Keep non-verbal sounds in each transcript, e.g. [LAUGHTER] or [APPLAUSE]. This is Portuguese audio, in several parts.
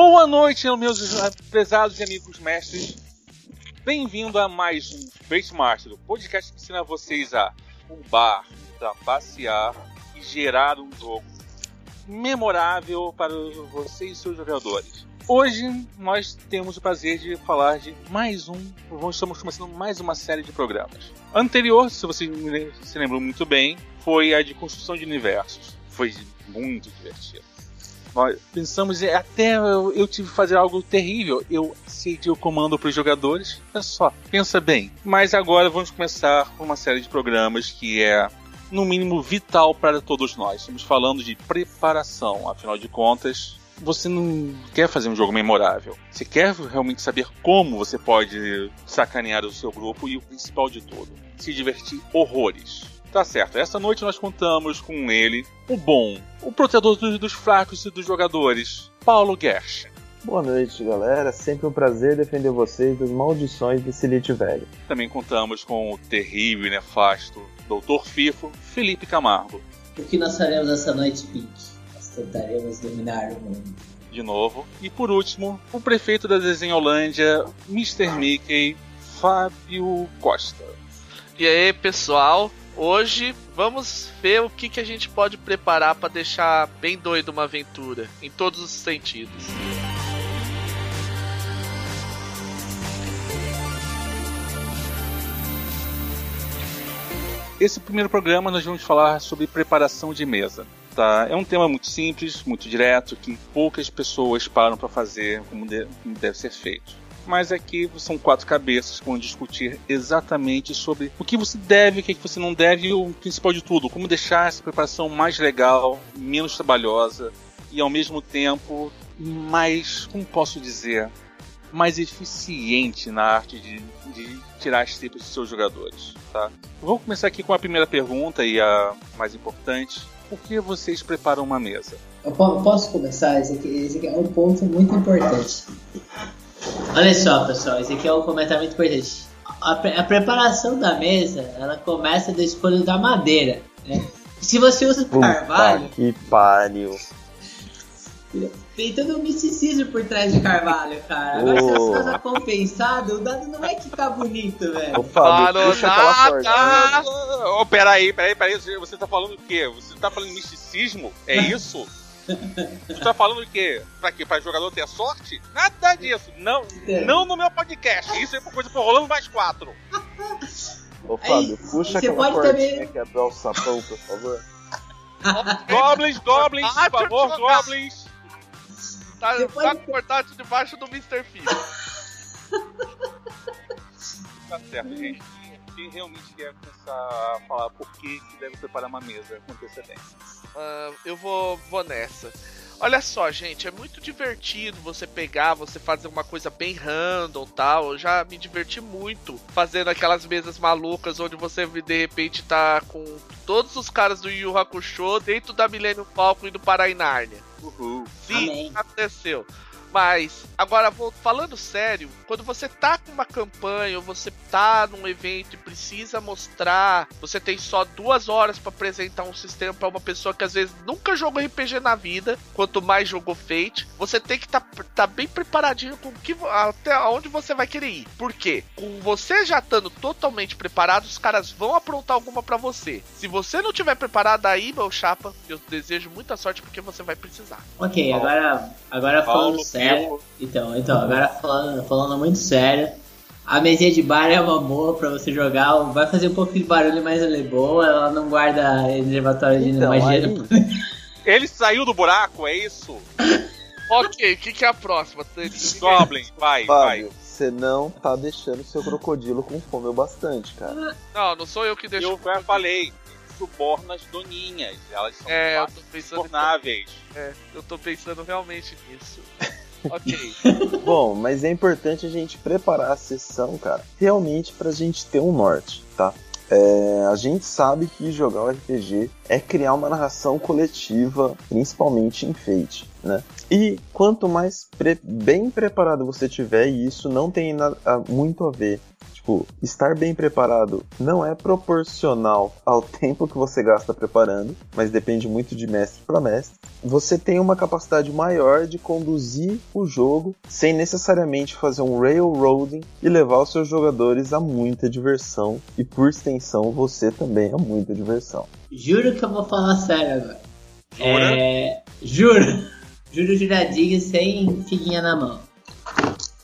Boa noite, meus prezados e amigos mestres. Bem-vindo a mais um Base Master, o podcast que ensina vocês a roubar, trapacear e gerar um jogo memorável para vocês e seus jogadores. Hoje nós temos o prazer de falar de mais um. Estamos começando mais uma série de programas. Anterior, se vocês se lembram muito bem, foi a de construção de universos. Foi muito divertido. Nós pensamos, até eu, eu tive que fazer algo terrível. Eu cedi o comando para os jogadores. Olha só, pensa bem. Mas agora vamos começar uma série de programas que é no mínimo vital para todos nós. Estamos falando de preparação, afinal de contas, você não quer fazer um jogo memorável. Você quer realmente saber como você pode sacanear o seu grupo e o principal de tudo, se divertir horrores. Tá certo, essa noite nós contamos com ele, o bom, o protetor dos, dos fracos e dos jogadores, Paulo Gersh. Boa noite, galera. Sempre um prazer defender vocês das maldições desse elite velho. Também contamos com o terrível e nefasto Doutor Fifo, Felipe Camargo. O que nós faremos essa noite, Pink? Nós tentaremos dominar o mundo. De novo. E por último, o prefeito da Desenholândia, Mr. Mickey, Fábio Costa. E aí, pessoal? Hoje vamos ver o que, que a gente pode preparar para deixar bem doido uma aventura, em todos os sentidos. Esse primeiro programa nós vamos falar sobre preparação de mesa. Tá? É um tema muito simples, muito direto, que poucas pessoas param para fazer como, deve ser feito. Mas aqui são quatro cabeças que vão discutir exatamente sobre o que você deve, o que você não deve e o principal de tudo, como deixar essa preparação mais legal, menos trabalhosa e ao mesmo tempo mais, como posso dizer, mais eficiente na arte de, de tirar as tripas dos seus jogadores. Tá? Vou começar aqui com a primeira pergunta e a mais importante. Por que vocês preparam uma mesa? Eu posso começar? Esse aqui, esse aqui é um ponto muito importante. Olha só, pessoal, esse aqui é um comentário muito importante. A, a preparação da mesa, ela começa da escolha da madeira. Né? Se você usa carvalho... que pariu. Tem todo um misticismo por trás de Carvalho, cara. Agora, se as coisas compensadas, o dado não vai ficar bonito, velho. Ô, Fábio, puxa aquela. Oh, peraí, peraí, peraí. Você tá falando o quê? Você tá falando misticismo? É [LAUGHS] isso? [LAUGHS] Você tá falando o quê? Pra quê? Pra jogador ter sorte? Nada disso. Não, é. não no meu podcast. Isso é uma coisa pro Rolando Mais Quatro. Ô, Fábio, Aí, puxa aquela portinha também... que abre o sapão, por favor. [LAUGHS] goblins, goblins, por favor, goblins. Tá, tá com portátil debaixo do Mr. Fee. [LAUGHS] tá certo, gente. Quem realmente quer começar a falar por que deve preparar uma mesa com antecedência? Uh, eu vou, vou nessa. Olha só, gente, é muito divertido você pegar, você fazer uma coisa bem random tal. Eu já me diverti muito fazendo aquelas mesas malucas onde você de repente tá com todos os caras do Yu Hakusho dentro da Millennium Falcon indo para a Nárnia. Uhul. Sim, Amém. aconteceu. Mas, agora, vou falando sério, quando você tá com uma campanha ou você tá num evento e precisa mostrar, você tem só duas horas para apresentar um sistema para uma pessoa que às vezes nunca jogou RPG na vida, quanto mais jogou Fate, você tem que estar tá, tá bem preparadinho com que, até onde você vai querer ir. Por quê? Com você já estando totalmente preparado, os caras vão aprontar alguma para você. Se você não tiver preparado aí, meu chapa, eu desejo muita sorte porque você vai precisar. Ok, agora, agora falando sério sério. Então, então, agora falando, falando muito sério. A mesinha de bar é uma boa pra você jogar. Vai fazer um pouco de barulho, mas ela é boa. Ela não guarda reservatório de então, magia. [LAUGHS] Ele saiu do buraco, é isso? ok, o que, que é a próxima? Goblin, [LAUGHS] vai, Fábio, vai. Você não tá deixando seu crocodilo com fome o bastante, cara. Não, não sou eu que deixo. Eu já falei, suborna as doninhas. Elas são é, eu tô pensando. É, eu tô pensando realmente nisso. [LAUGHS] ok. Bom, mas é importante a gente preparar a sessão, cara, realmente pra gente ter um norte, tá? É, a gente sabe que jogar um RPG é criar uma narração coletiva, principalmente em Fate, né? E quanto mais pre bem preparado você tiver, e isso não tem nada, muito a ver tipo, estar bem preparado não é proporcional ao [LAUGHS] tempo que você gasta preparando, mas depende muito de mestre para mestre. Você tem uma capacidade maior de conduzir o jogo sem necessariamente fazer um railroading e levar os seus jogadores a muita diversão e por extensão você também a muita diversão. Juro que eu vou falar sério agora. É... Juro. Juro juradinho sem figuinha na mão.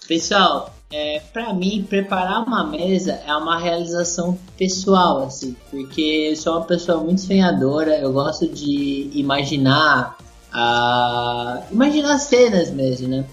Pessoal, é, para mim, preparar uma mesa é uma realização pessoal, assim, porque eu sou uma pessoa muito sonhadora, eu gosto de imaginar, uh, imaginar cenas mesmo, né?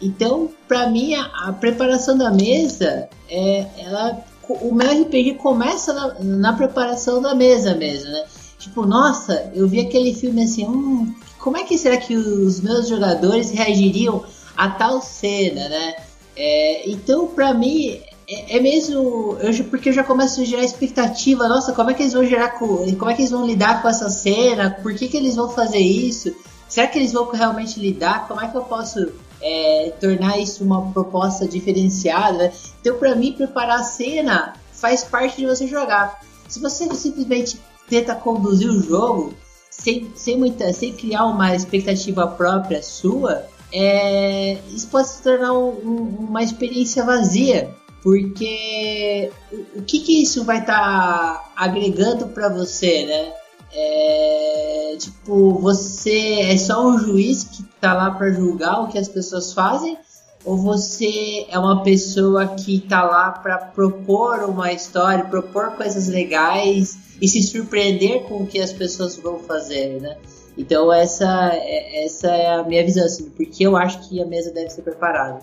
Então, para mim, a, a, preparação da mesa, é, ela, o meu RPG começa na, na, preparação da mesa mesmo, né? Tipo, nossa, eu vi aquele filme assim, hum, como é que será que os meus jogadores reagiriam a tal cena, né? É, então, para mim, é, é, mesmo. Eu, porque eu já começo a gerar expectativa. Nossa, como é que eles vão gerar com, Como é que eles vão lidar com essa cena? Por que, que eles vão fazer isso? Será que eles vão realmente lidar? Como é que eu posso é, tornar isso uma proposta diferenciada? Então, para mim, preparar a cena faz parte de você jogar. Se você simplesmente tenta conduzir o jogo sem, sem, muita, sem criar uma expectativa própria sua, é, isso pode se tornar um, um, uma experiência vazia. Porque o, o que, que isso vai estar tá agregando para você, né? É, tipo, você é só um juiz que tá lá para julgar o que as pessoas fazem? Ou você é uma pessoa que tá lá para propor uma história, propor coisas legais e se surpreender com o que as pessoas vão fazer, né? Então essa, é, essa é a minha visão, assim, porque eu acho que a mesa deve ser preparada.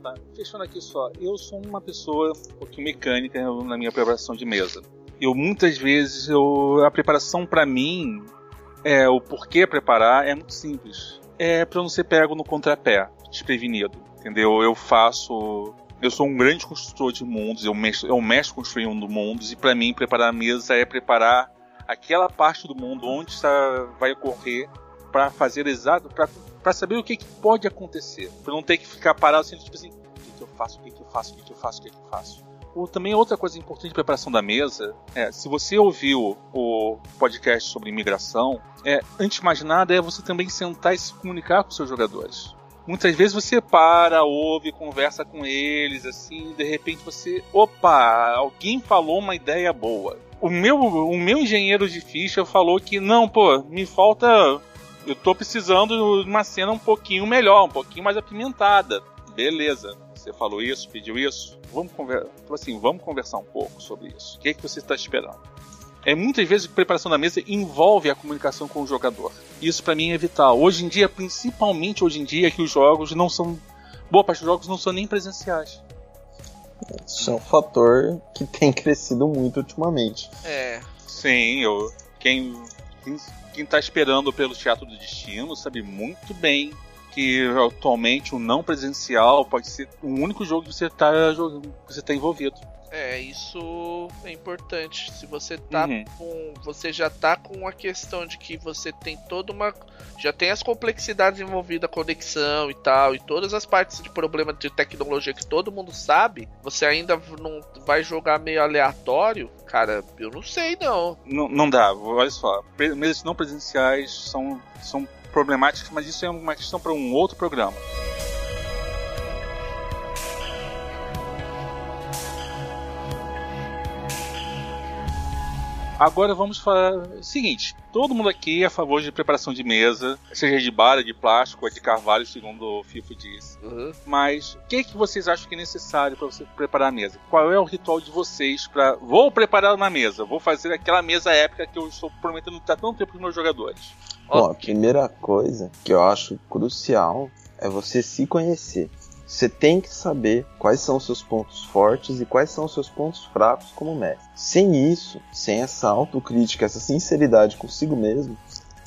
Tá, fechando aqui só, eu sou uma pessoa um pouquinho mecânica na minha preparação de mesa. Eu muitas vezes, eu, a preparação para mim, é, o porquê preparar é muito simples. É para não ser pego no contrapé, desprevenido, entendeu? Eu faço eu sou um grande construtor de mundos, eu mexo, eu mexo construindo mundos, e para mim preparar a mesa é preparar aquela parte do mundo onde está, vai ocorrer para fazer exato, para saber o que, que pode acontecer, para não ter que ficar parado assim, tipo assim, o que, que eu faço, o que, que eu faço, o que, que eu faço, o que, que eu faço. Ou também outra coisa importante de preparação da mesa é, se você ouviu o podcast sobre imigração, é, antes de mais nada é você também sentar e se comunicar com seus jogadores. Muitas vezes você para, ouve, conversa com eles, assim, de repente você, opa, alguém falou uma ideia boa. O meu, o meu engenheiro de ficha falou que não, pô, me falta, eu tô precisando de uma cena um pouquinho melhor, um pouquinho mais apimentada. Beleza, você falou isso, pediu isso, vamos conversar, assim, vamos conversar um pouco sobre isso. O que é que você está esperando? é muitas vezes a preparação da mesa envolve a comunicação com o jogador. Isso para mim é vital. Hoje em dia, principalmente hoje em dia, que os jogos não são boa parte dos jogos não são nem presenciais. Isso é um fator que tem crescido muito ultimamente. É. Sim, eu quem quem está esperando pelo Teatro do Destino sabe muito bem que atualmente o não presencial pode ser o único jogo que você está você está envolvido. É, isso é importante. Se você tá uhum. com. Você já tá com a questão de que você tem toda uma. Já tem as complexidades envolvidas, a conexão e tal, e todas as partes de problema de tecnologia que todo mundo sabe, você ainda não vai jogar meio aleatório, cara, eu não sei não. Não, não dá, olha só. Mesas não presenciais são, são problemáticas, mas isso é uma questão para um outro programa. Agora vamos falar o seguinte: todo mundo aqui é a favor de preparação de mesa, seja de bala, de plástico ou de carvalho, segundo o FIFO disse. Uhum. Mas o que, que vocês acham que é necessário para você preparar a mesa? Qual é o ritual de vocês para. Vou preparar uma mesa, vou fazer aquela mesa épica que eu estou prometendo há tanto tempo para os meus jogadores. Bom, a primeira coisa que eu acho crucial é você se conhecer. Você tem que saber quais são os seus pontos fortes e quais são os seus pontos fracos como mestre. Sem isso, sem essa autocrítica, essa sinceridade consigo mesmo,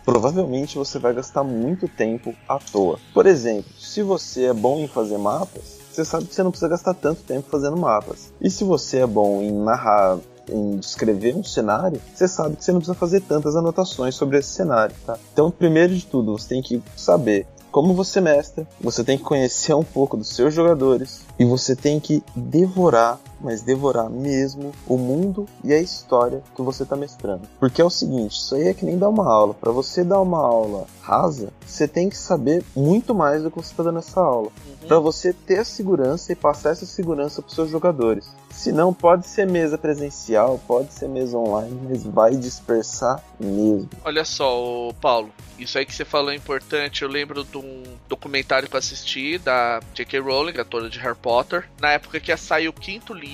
provavelmente você vai gastar muito tempo à toa. Por exemplo, se você é bom em fazer mapas, você sabe que você não precisa gastar tanto tempo fazendo mapas. E se você é bom em narrar em descrever um cenário, você sabe que você não precisa fazer tantas anotações sobre esse cenário, tá? Então, primeiro de tudo, você tem que saber como você mestra, você tem que conhecer um pouco dos seus jogadores e você tem que devorar mas devorar mesmo o mundo e a história que você está mestrando. Porque é o seguinte, isso aí é que nem dar uma aula. Para você dar uma aula rasa, você tem que saber muito mais do que você está dando essa aula. Uhum. Para você ter a segurança e passar essa segurança para seus jogadores. Se não, pode ser mesa presencial, pode ser mesa online, mas vai dispersar mesmo. Olha só, Paulo, isso aí que você falou é importante. Eu lembro de um documentário que eu assisti da J.K. Rowling, autora de Harry Potter. Na época que ia sair o quinto livro,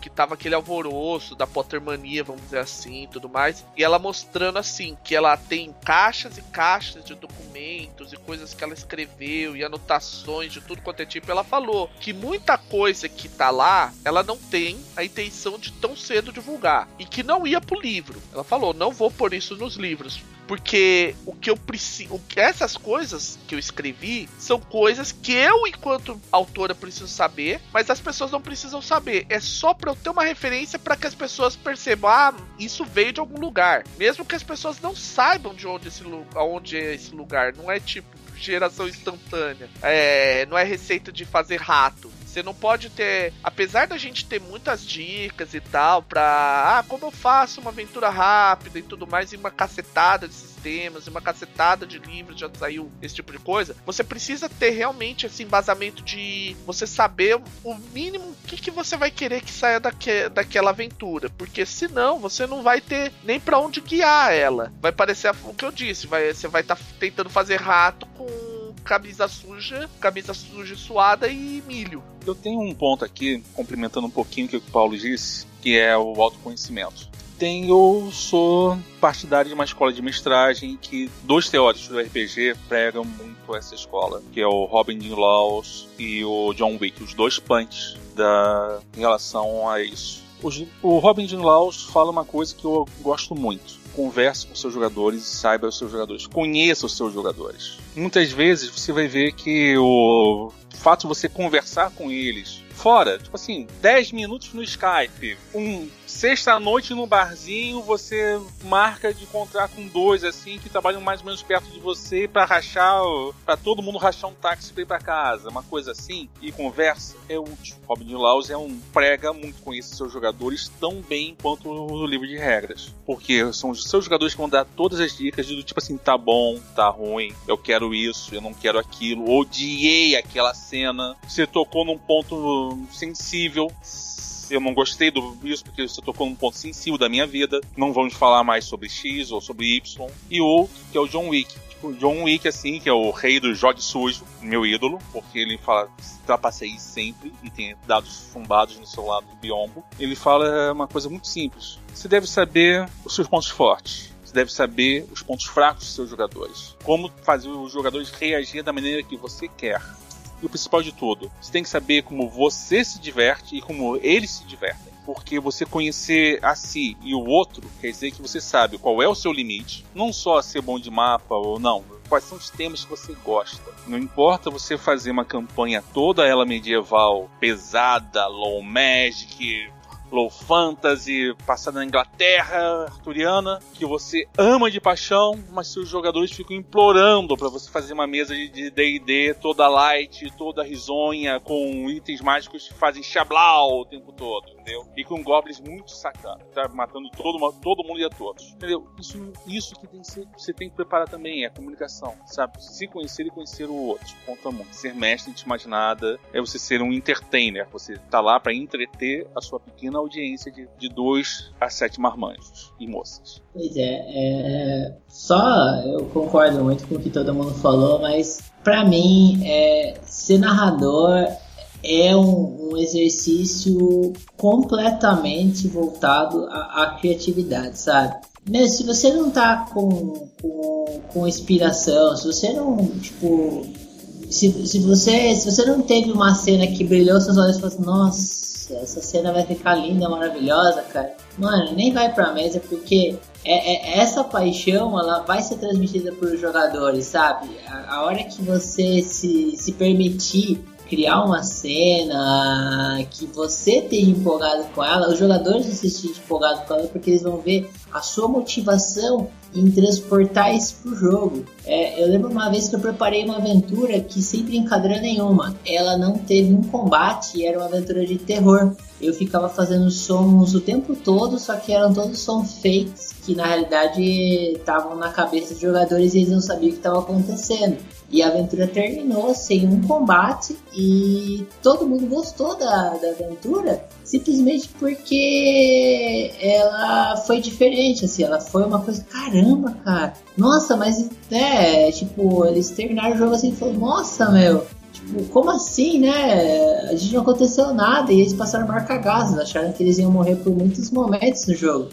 que tava aquele alvoroço da Pottermania, vamos dizer assim, tudo mais. E ela mostrando assim que ela tem caixas e caixas de documentos e coisas que ela escreveu e anotações de tudo quanto é tipo. Ela falou que muita coisa que tá lá, ela não tem a intenção de tão cedo divulgar e que não ia pro livro. Ela falou: "Não vou pôr isso nos livros, porque o que eu preciso, essas coisas que eu escrevi são coisas que eu, enquanto autora, preciso saber, mas as pessoas não precisam saber. É só para eu ter uma referência para que as pessoas percebam, ah, isso veio de algum lugar, mesmo que as pessoas não saibam de onde esse, aonde é esse lugar. Não é tipo geração instantânea. É, não é receita de fazer rato. Você não pode ter. Apesar da gente ter muitas dicas e tal, pra. Ah, como eu faço uma aventura rápida e tudo mais, e uma cacetada de sistemas, e uma cacetada de livros, já saiu esse tipo de coisa. Você precisa ter realmente esse embasamento de você saber o mínimo o que, que você vai querer que saia daque, daquela aventura. Porque senão você não vai ter nem para onde guiar ela. Vai parecer o que eu disse, vai, você vai estar tá tentando fazer rato com camisa suja, camisa suja suada e milho. Eu tenho um ponto aqui, complementando um pouquinho o que o Paulo disse, que é o autoconhecimento. Tem, eu sou partidário de uma escola de mestragem que dois teóricos do RPG pregam muito essa escola, que é o Robin Laws e o John Wick, os dois punks da, em relação a isso. O, Robin Laws fala uma coisa que eu gosto muito converse com seus jogadores e saiba os seus jogadores. Conheça os seus jogadores. Muitas vezes você vai ver que o fato de você conversar com eles fora, tipo assim, 10 minutos no Skype, um sexta-noite no barzinho, você marca de encontrar com dois, assim, que trabalham mais ou menos perto de você para rachar, para todo mundo rachar um táxi pra ir pra casa, uma coisa assim, e conversa, é útil. Robin de Laus é um prega muito conhece seus jogadores tão bem quanto o livro de regras. Porque são os seus jogadores que vão dar todas as dicas do tipo assim, tá bom, tá ruim, eu quero isso, eu não quero aquilo, odiei aquela cena, você tocou num ponto sensível, eu não gostei do isso porque você tocou num ponto sensível da minha vida. Não vamos falar mais sobre X ou sobre Y. E outro, que é o John Wick. Tipo, John Wick, assim, que é o rei do jogue sujo, meu ídolo, porque ele fala trapacei sempre e tem dados fumbados no seu lado do biombo. Ele fala uma coisa muito simples. Você deve saber os seus pontos fortes. Deve saber os pontos fracos dos seus jogadores. Como fazer os jogadores reagir da maneira que você quer. E o principal de tudo, você tem que saber como você se diverte e como eles se divertem. Porque você conhecer a si e o outro quer dizer que você sabe qual é o seu limite, não só ser bom de mapa ou não, quais são os temas que você gosta. Não importa você fazer uma campanha toda ela medieval, pesada, low magic, low fantasy, passada na Inglaterra arturiana, que você ama de paixão, mas seus jogadores ficam implorando para você fazer uma mesa de D&D toda light, toda risonha, com itens mágicos que fazem chablau o tempo todo, entendeu? E com goblins muito sacanas, tá matando todo, todo mundo e a todos, entendeu? Isso, isso que tem que ser, você tem que preparar também, é a comunicação, sabe? Se conhecer e conhecer o outro, conta muito. Ser mestre de mais nada é você ser um entertainer, você tá lá para entreter a sua pequena audiência de, de dois a sete marmanjos e moças. Pois é, é, só eu concordo muito com o que todo mundo falou, mas para mim é, ser narrador é um, um, exercício completamente voltado à, à, criatividade, sabe? Mesmo se você não tá com, com, com inspiração, se você não, tipo, se, se, você, se você não teve uma cena que brilhou seus olhos e falou assim, nossa, essa cena vai ficar linda, maravilhosa, cara. Mano, nem vai pra mesa porque é, é, essa paixão ela vai ser transmitida os jogadores, sabe? A, a, hora que você se, se permitir criar uma cena que você esteja empolgado com ela, os jogadores sentir empolgados com ela porque eles vão ver a sua motivação em transportar isso pro jogo. É, eu lembro uma vez que eu preparei uma aventura que, sem brincadeira nenhuma, ela não teve um combate e era uma aventura de terror. Eu ficava fazendo sons o tempo todo, só que eram todos sons fakes que na realidade estavam na cabeça dos jogadores e eles não sabiam o que estava acontecendo. E a aventura terminou sem um combate e todo mundo gostou da, da aventura simplesmente porque ela foi diferente, assim, ela foi uma coisa, caramba, cara, nossa, mas é, tipo, eles terminaram o jogo assim e falaram, nossa, meu, tipo, como assim, né? A gente não aconteceu nada e eles passaram marcagados, acharam que eles iam morrer por muitos momentos no jogo.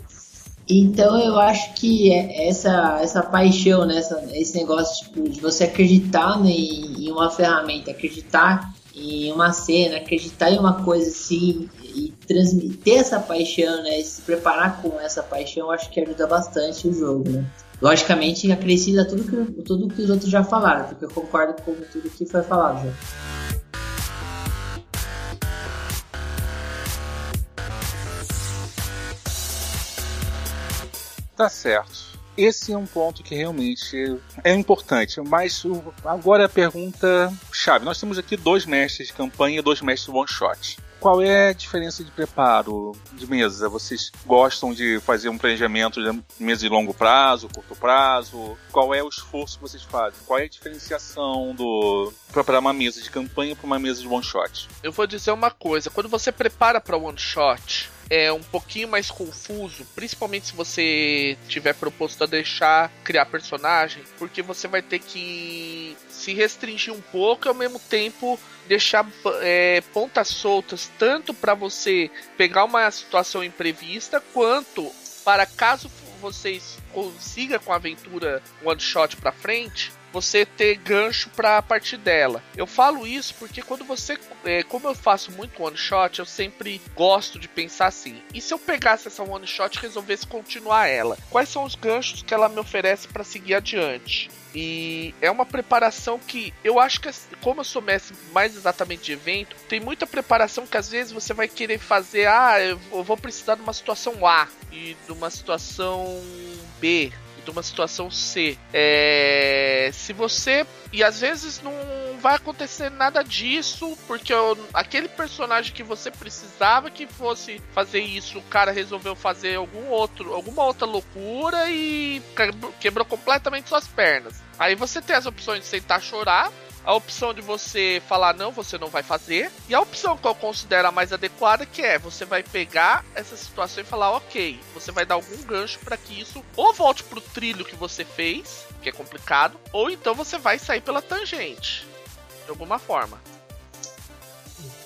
Então eu acho que é essa, essa paixão, né, essa, esse negócio tipo, de você acreditar em, em, uma ferramenta, acreditar em uma cena, acreditar em uma coisa assim e transmitir essa paixão, né, e se preparar com essa paixão, eu acho que ajuda bastante o jogo, né. Logicamente acrescenta tudo que, tudo que os outros já falaram, porque eu concordo com tudo que foi falado já. Tá certo. Esse é um ponto que realmente é importante. Mas agora a pergunta chave. Nós temos aqui dois mestres de campanha e dois mestres one shot. Qual é a diferença de preparo de mesa? Vocês gostam de fazer um planejamento de mesa de longo prazo, curto prazo? Qual é o esforço que vocês fazem? Qual é a diferenciação do preparar uma mesa de campanha para uma mesa de one shot? Eu vou dizer uma coisa: quando você prepara para one shot, é um pouquinho mais confuso, principalmente se você tiver proposto a deixar criar personagem, porque você vai ter que se restringir um pouco e ao mesmo tempo deixar é, pontas soltas tanto para você pegar uma situação imprevista quanto para caso vocês consiga com a aventura one shot para frente você ter gancho para partir dela. Eu falo isso porque quando você, é, como eu faço muito one shot, eu sempre gosto de pensar assim: e se eu pegasse essa one shot e resolvesse continuar ela? Quais são os ganchos que ela me oferece para seguir adiante? E é uma preparação que eu acho que, como eu sou mestre mais exatamente de evento, tem muita preparação que às vezes você vai querer fazer. Ah, eu vou precisar de uma situação A e de uma situação B de uma situação C. É, se você. E às vezes não vai acontecer nada disso, porque eu, aquele personagem que você precisava que fosse fazer isso, o cara resolveu fazer algum outro, alguma outra loucura e quebrou completamente suas pernas. Aí você tem as opções de sentar chorar, a opção de você falar não, você não vai fazer, e a opção que eu considero a mais adequada que é você vai pegar essa situação e falar ok, você vai dar algum gancho para que isso ou volte pro trilho que você fez, que é complicado, ou então você vai sair pela tangente, de alguma forma.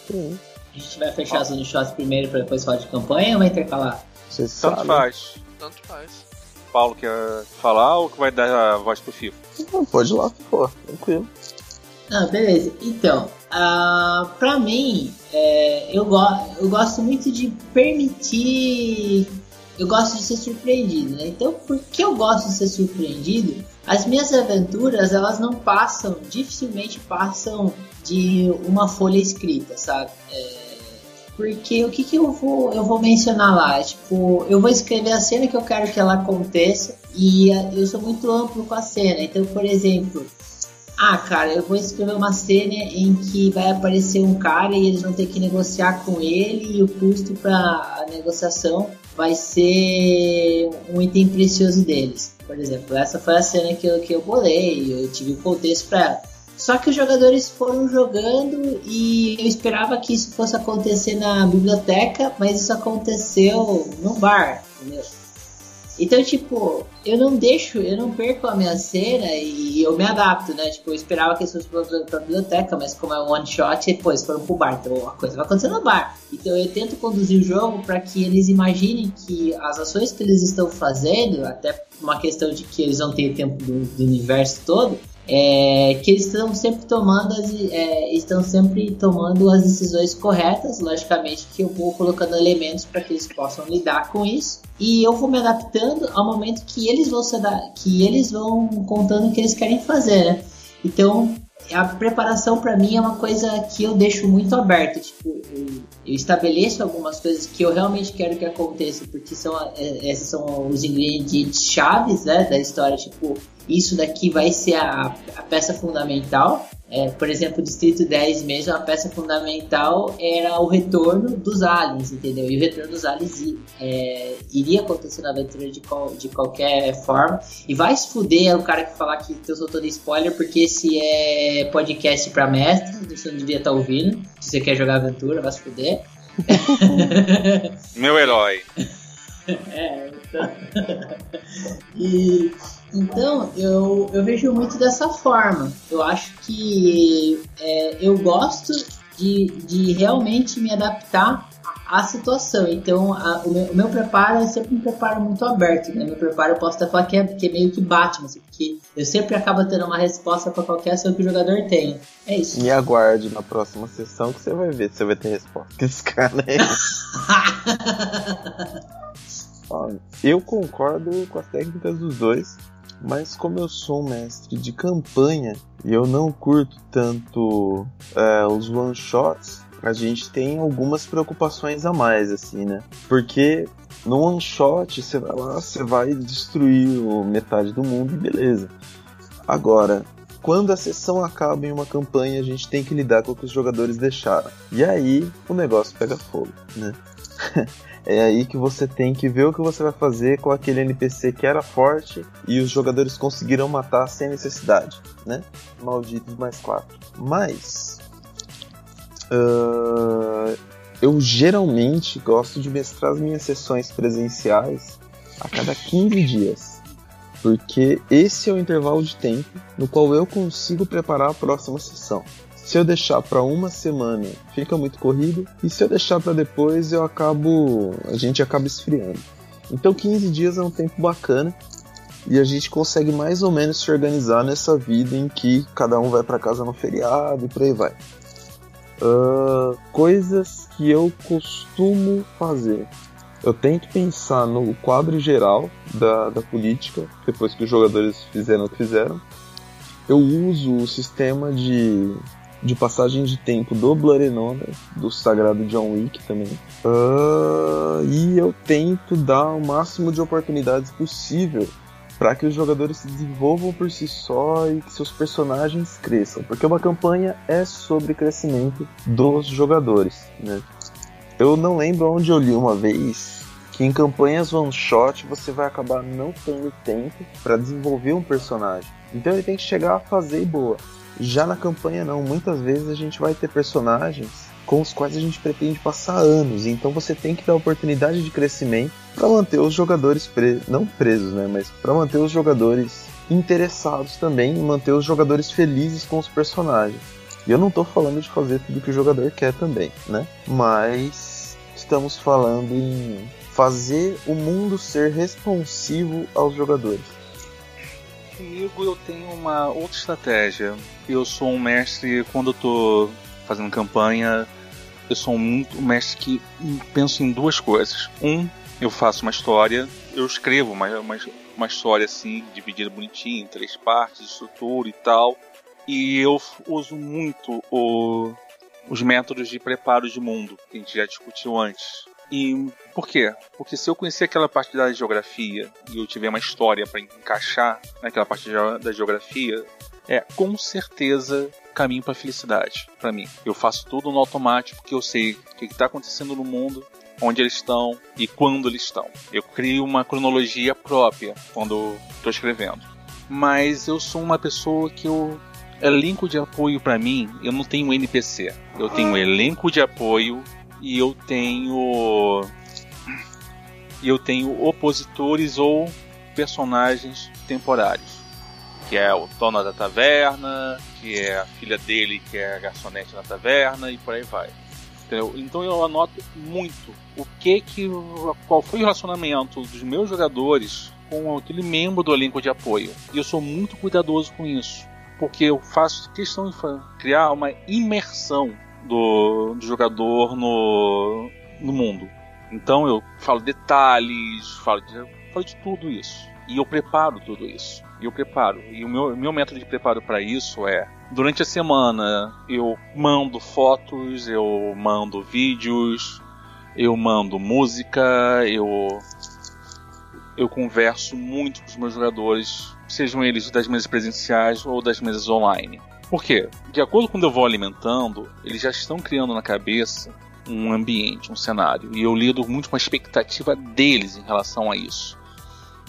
Sim. A gente vai fechar as shots primeiro para depois falar de campanha ou vai intercalar? Você Tanto sabe. faz. Tanto faz. Paulo quer falar ou que vai dar a voz pro? Não, pode ir lá, pô, tranquilo. Ah, beleza. Então, uh, pra mim, é, eu, go eu gosto muito de permitir. Eu gosto de ser surpreendido, né? Então, por que eu gosto de ser surpreendido? As minhas aventuras, elas não passam, dificilmente passam de uma folha escrita, sabe? É, porque o que, que eu vou eu vou mencionar lá? Tipo, eu vou escrever a cena que eu quero que ela aconteça e eu sou muito amplo com a cena. Então, por exemplo, ah, cara, eu vou escrever uma cena em que vai aparecer um cara e eles vão ter que negociar com ele e o custo para a negociação vai ser um item precioso deles. Por exemplo, essa foi a cena que eu, que eu bolei, eu tive o contexto para ela. Só que os jogadores foram jogando e eu esperava que isso fosse acontecer na biblioteca, mas isso aconteceu no bar, entendeu? Então, tipo, eu não deixo, eu não perco a minha cena e eu me adapto, né? Tipo, eu esperava que eles fossem pra biblioteca, mas como é um one shot, depois foram pro bar. Então a coisa vai acontecer no bar. Então eu tento conduzir o jogo para que eles imaginem que as ações que eles estão fazendo, até uma questão de que eles vão ter tempo do, do universo todo, é, que eles estão sempre tomando as, é, estão sempre tomando as decisões corretas, logicamente que eu vou colocando elementos para que eles possam lidar com isso e eu vou me adaptando ao momento que eles vão se que eles vão contando o que eles querem fazer, né? Então a preparação para mim é uma coisa que eu deixo muito aberta. Tipo, eu, eu, estabeleço algumas coisas que eu realmente quero que aconteça, porque são, é, esses são os ingredientes chaves né, da história. Tipo, isso daqui vai ser a, a peça fundamental. É, por exemplo, o Distrito 10 mesmo, a peça fundamental era o retorno dos aliens, entendeu? E o retorno dos aliens é, iria acontecer na aventura de, qual, de qualquer forma. E vai se fuder o cara que falar que eu soltando spoiler, porque esse é podcast pra mestre, você não devia estar tá ouvindo. Se você quer jogar aventura, vai se fuder. [LAUGHS] Meu herói. [LAUGHS] é, então... [LAUGHS] e então, eu, eu vejo muito dessa forma. Eu acho que é, eu gosto de, de realmente me adaptar à situação. Então, a, o, meu, o, meu, preparo é sempre um preparo muito aberto. Né? Meu preparo eu posso até falar que é, que é meio que Batman, assim, porque eu sempre acabo tendo uma resposta para qualquer ação que o jogador tenha. É isso. Me aguarde na próxima sessão que você vai ver se você vai ter resposta. Esse cara é. [LAUGHS] eu concordo com as técnicas dos dois. Mas como eu sou um mestre de campanha e eu não curto tanto é, os one shots, a gente tem algumas preocupações a mais, assim, né? Porque no one shot você vai lá, você vai destruir metade do mundo e beleza. Agora, quando a sessão acaba em uma campanha, a gente tem que lidar com o que os jogadores deixaram. E aí o negócio pega fogo, né? [LAUGHS] É aí que você tem que ver o que você vai fazer com aquele NPC que era forte e os jogadores conseguiram matar sem necessidade, né? Malditos mais quatro. Mas uh, eu geralmente gosto de mestrar as minhas sessões presenciais a cada 15 dias. Porque esse é o intervalo de tempo no qual eu consigo preparar a próxima sessão. Se eu deixar para uma semana, fica muito corrido, e se eu deixar para depois, eu acabo, a gente acaba esfriando. Então 15 dias é um tempo bacana e a gente consegue mais ou menos se organizar nessa vida em que cada um vai para casa no feriado e por aí vai. Uh, coisas que eu costumo fazer. Eu tento pensar no quadro geral da, da política, depois que os jogadores fizeram o que fizeram. Eu uso o sistema de de passagem de tempo do Honor, do sagrado John Wick também. Uh, e eu tento dar o máximo de oportunidades possível para que os jogadores se desenvolvam por si só e que seus personagens cresçam, porque uma campanha é sobre crescimento dos jogadores, né? Eu não lembro onde eu li uma vez que em campanhas one shot você vai acabar não tendo tempo para desenvolver um personagem. Então ele tem que chegar a fazer boa. Já na campanha não, muitas vezes a gente vai ter personagens com os quais a gente pretende passar anos, então você tem que dar oportunidade de crescimento para manter os jogadores não presos, né, mas para manter os jogadores interessados também e manter os jogadores felizes com os personagens. E eu não estou falando de fazer tudo que o jogador quer também, né? Mas estamos falando em fazer o mundo ser responsivo aos jogadores. Comigo eu tenho uma outra estratégia. Eu sou um mestre quando eu tô fazendo campanha. Eu sou um mestre que penso em duas coisas. Um, eu faço uma história, eu escrevo uma, uma, uma história assim, dividida bonitinha em três partes, estrutura e tal. E eu uso muito o, os métodos de preparo de mundo que a gente já discutiu antes. E por quê? Porque se eu conhecer aquela parte da geografia e eu tiver uma história para encaixar naquela parte da geografia, é com certeza caminho para felicidade para mim. Eu faço tudo no automático porque eu sei o que está acontecendo no mundo, onde eles estão e quando eles estão. Eu crio uma cronologia própria quando estou escrevendo. Mas eu sou uma pessoa que eu elenco de apoio para mim, eu não tenho NPC. Eu tenho elenco de apoio e eu tenho eu tenho opositores ou personagens temporários, que é o Tona da taverna, que é a filha dele que é a garçonete na taverna e por aí vai. Entendeu? Então eu anoto muito o que que qual foi o relacionamento dos meus jogadores com aquele membro do elenco de apoio. E eu sou muito cuidadoso com isso, porque eu faço questão de criar uma imersão do, do jogador no, no mundo. Então eu falo detalhes, falo de, falo de tudo isso. E eu preparo tudo isso. E eu preparo. E o meu, meu método de preparo para isso é durante a semana eu mando fotos, eu mando vídeos, eu mando música, eu eu converso muito com os meus jogadores, sejam eles das mesas presenciais ou das mesas online. Por quê? De acordo com o eu vou alimentando, eles já estão criando na cabeça um ambiente, um cenário. E eu lido muito com a expectativa deles em relação a isso.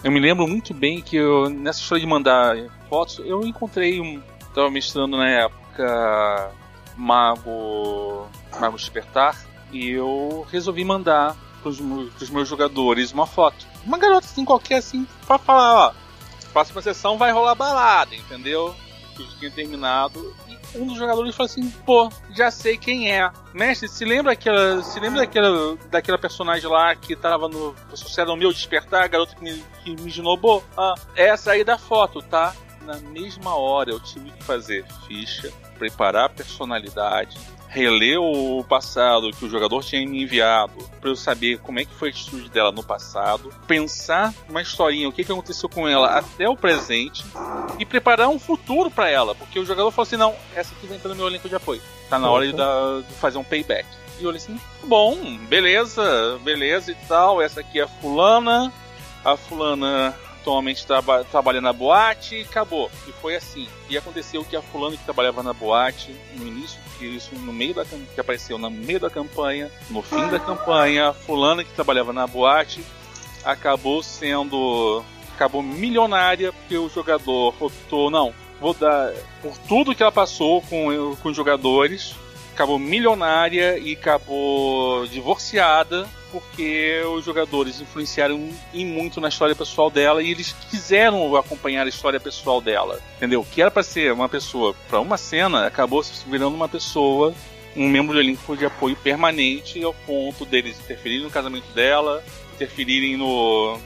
Eu me lembro muito bem que eu, nessa história de mandar fotos, eu encontrei um. Estava mestrando na época Mago. Mago Despertar. E eu resolvi mandar para os meus jogadores uma foto. Uma garota assim, qualquer assim, para falar, ó. Próxima sessão vai rolar balada, entendeu? Que tinha terminado um dos jogadores falou assim: pô, já sei quem é. Mestre, se lembra aquela. Se lembra daquela, daquela personagem lá que tava no Sucesso ao meu despertar, a garota que me, que me genobou? Ah, é essa aí da foto, tá? Na mesma hora eu tive que fazer ficha, preparar a personalidade, reler o passado que o jogador tinha me enviado para eu saber como é que foi a atitude dela no passado, pensar uma historinha, o que, que aconteceu com ela até o presente e preparar um futuro para ela, porque o jogador falou assim: não, essa aqui vai entrar no meu elenco de apoio, tá na hora de, dar, de fazer um payback. E eu olhei assim: bom, beleza, beleza e tal, essa aqui é a fulana, a fulana atualmente traba, trabalha na boate e acabou. E foi assim. E aconteceu que a fulana que trabalhava na boate, no início, que isso no meio da que apareceu no meio da campanha, no fim da campanha, a fulana que trabalhava na boate acabou sendo acabou milionária porque o jogador optou, não, vou dar por tudo que ela passou com, com os jogadores, acabou milionária e acabou divorciada porque os jogadores influenciaram em muito na história pessoal dela e eles quiseram acompanhar a história pessoal dela, entendeu? Que era para ser uma pessoa para uma cena, acabou se virando uma pessoa, um membro do elenco de apoio permanente ao ponto deles interferirem no casamento dela, interferirem no,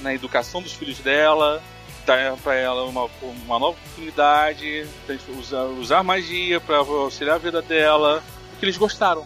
na educação dos filhos dela, dar para ela uma, uma nova oportunidade, usar, usar magia para auxiliar a vida dela, porque eles gostaram.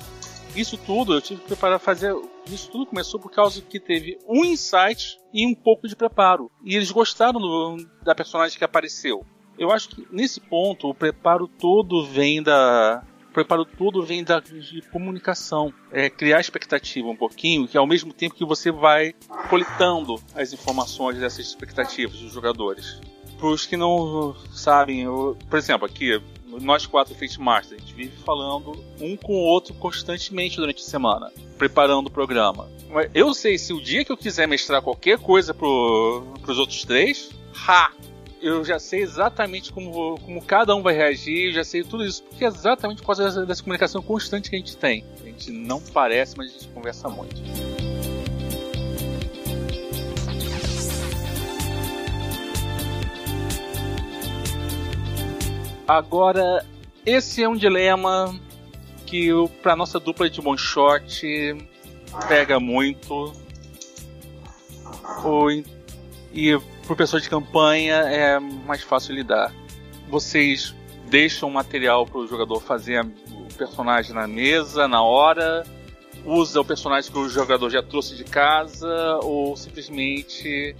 Isso tudo eu tive que preparar fazer isso tudo começou por causa que teve um insight e um pouco de preparo. E eles gostaram do, da personagem que apareceu. Eu acho que nesse ponto o preparo todo vem da. O preparo todo vem da de comunicação. É criar expectativa um pouquinho, que ao mesmo tempo que você vai coletando as informações dessas expectativas dos jogadores. Para os que não sabem, eu, por exemplo, aqui nós quatro Masters, a gente vive falando um com o outro constantemente durante a semana, preparando o programa. Eu sei se o dia que eu quiser mestrar qualquer coisa pro, pros outros três, ha! Eu já sei exatamente como, como cada um vai reagir, já sei tudo isso, porque é exatamente por causa dessa, dessa comunicação constante que a gente tem. A gente não parece, mas a gente conversa muito. Agora, esse é um dilema que para nossa dupla de one shot pega muito. O, e pro pessoal de campanha é mais fácil lidar. Vocês deixam material para o jogador fazer o personagem na mesa, na hora, usa o personagem que o jogador já trouxe de casa, ou simplesmente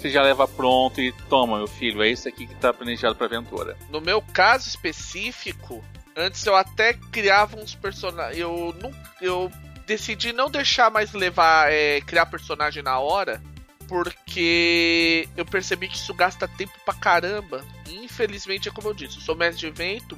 você já leva pronto e toma, meu filho, é esse aqui que tá planejado pra aventura. No meu caso específico, antes eu até criava uns personagens. Eu não. Eu decidi não deixar mais levar. É, criar personagem na hora. Porque eu percebi que isso gasta tempo pra caramba. Infelizmente é como eu disse, eu sou mestre de evento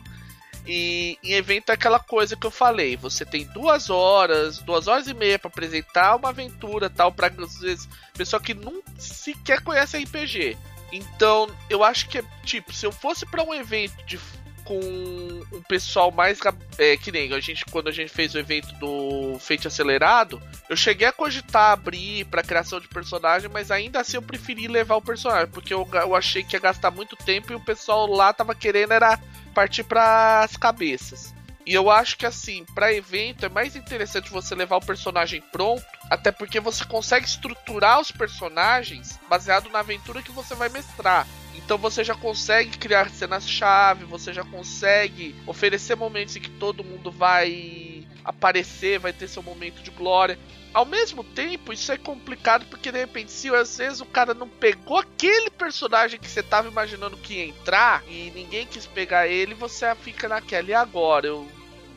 e em evento é aquela coisa que eu falei, você tem duas horas, duas horas e meia para apresentar uma aventura tal para às vezes pessoa que não sequer conhece RPG. Então, eu acho que é tipo, se eu fosse para um evento de, com um pessoal mais é, que nem a gente quando a gente fez o evento do Feito Acelerado, eu cheguei a cogitar abrir para criação de personagem, mas ainda assim eu preferi levar o personagem, porque eu, eu achei que ia gastar muito tempo e o pessoal lá tava querendo era partir para as cabeças. E eu acho que assim, para evento é mais interessante você levar o personagem pronto, até porque você consegue estruturar os personagens baseado na aventura que você vai mestrar. Então você já consegue criar cenas-chave, você já consegue oferecer momentos em que todo mundo vai aparecer, vai ter seu momento de glória. ao mesmo tempo, isso é complicado porque de repente, se às vezes o cara não pegou aquele personagem que você tava imaginando que ia entrar e ninguém quis pegar ele, você fica naquela. E agora? Eu,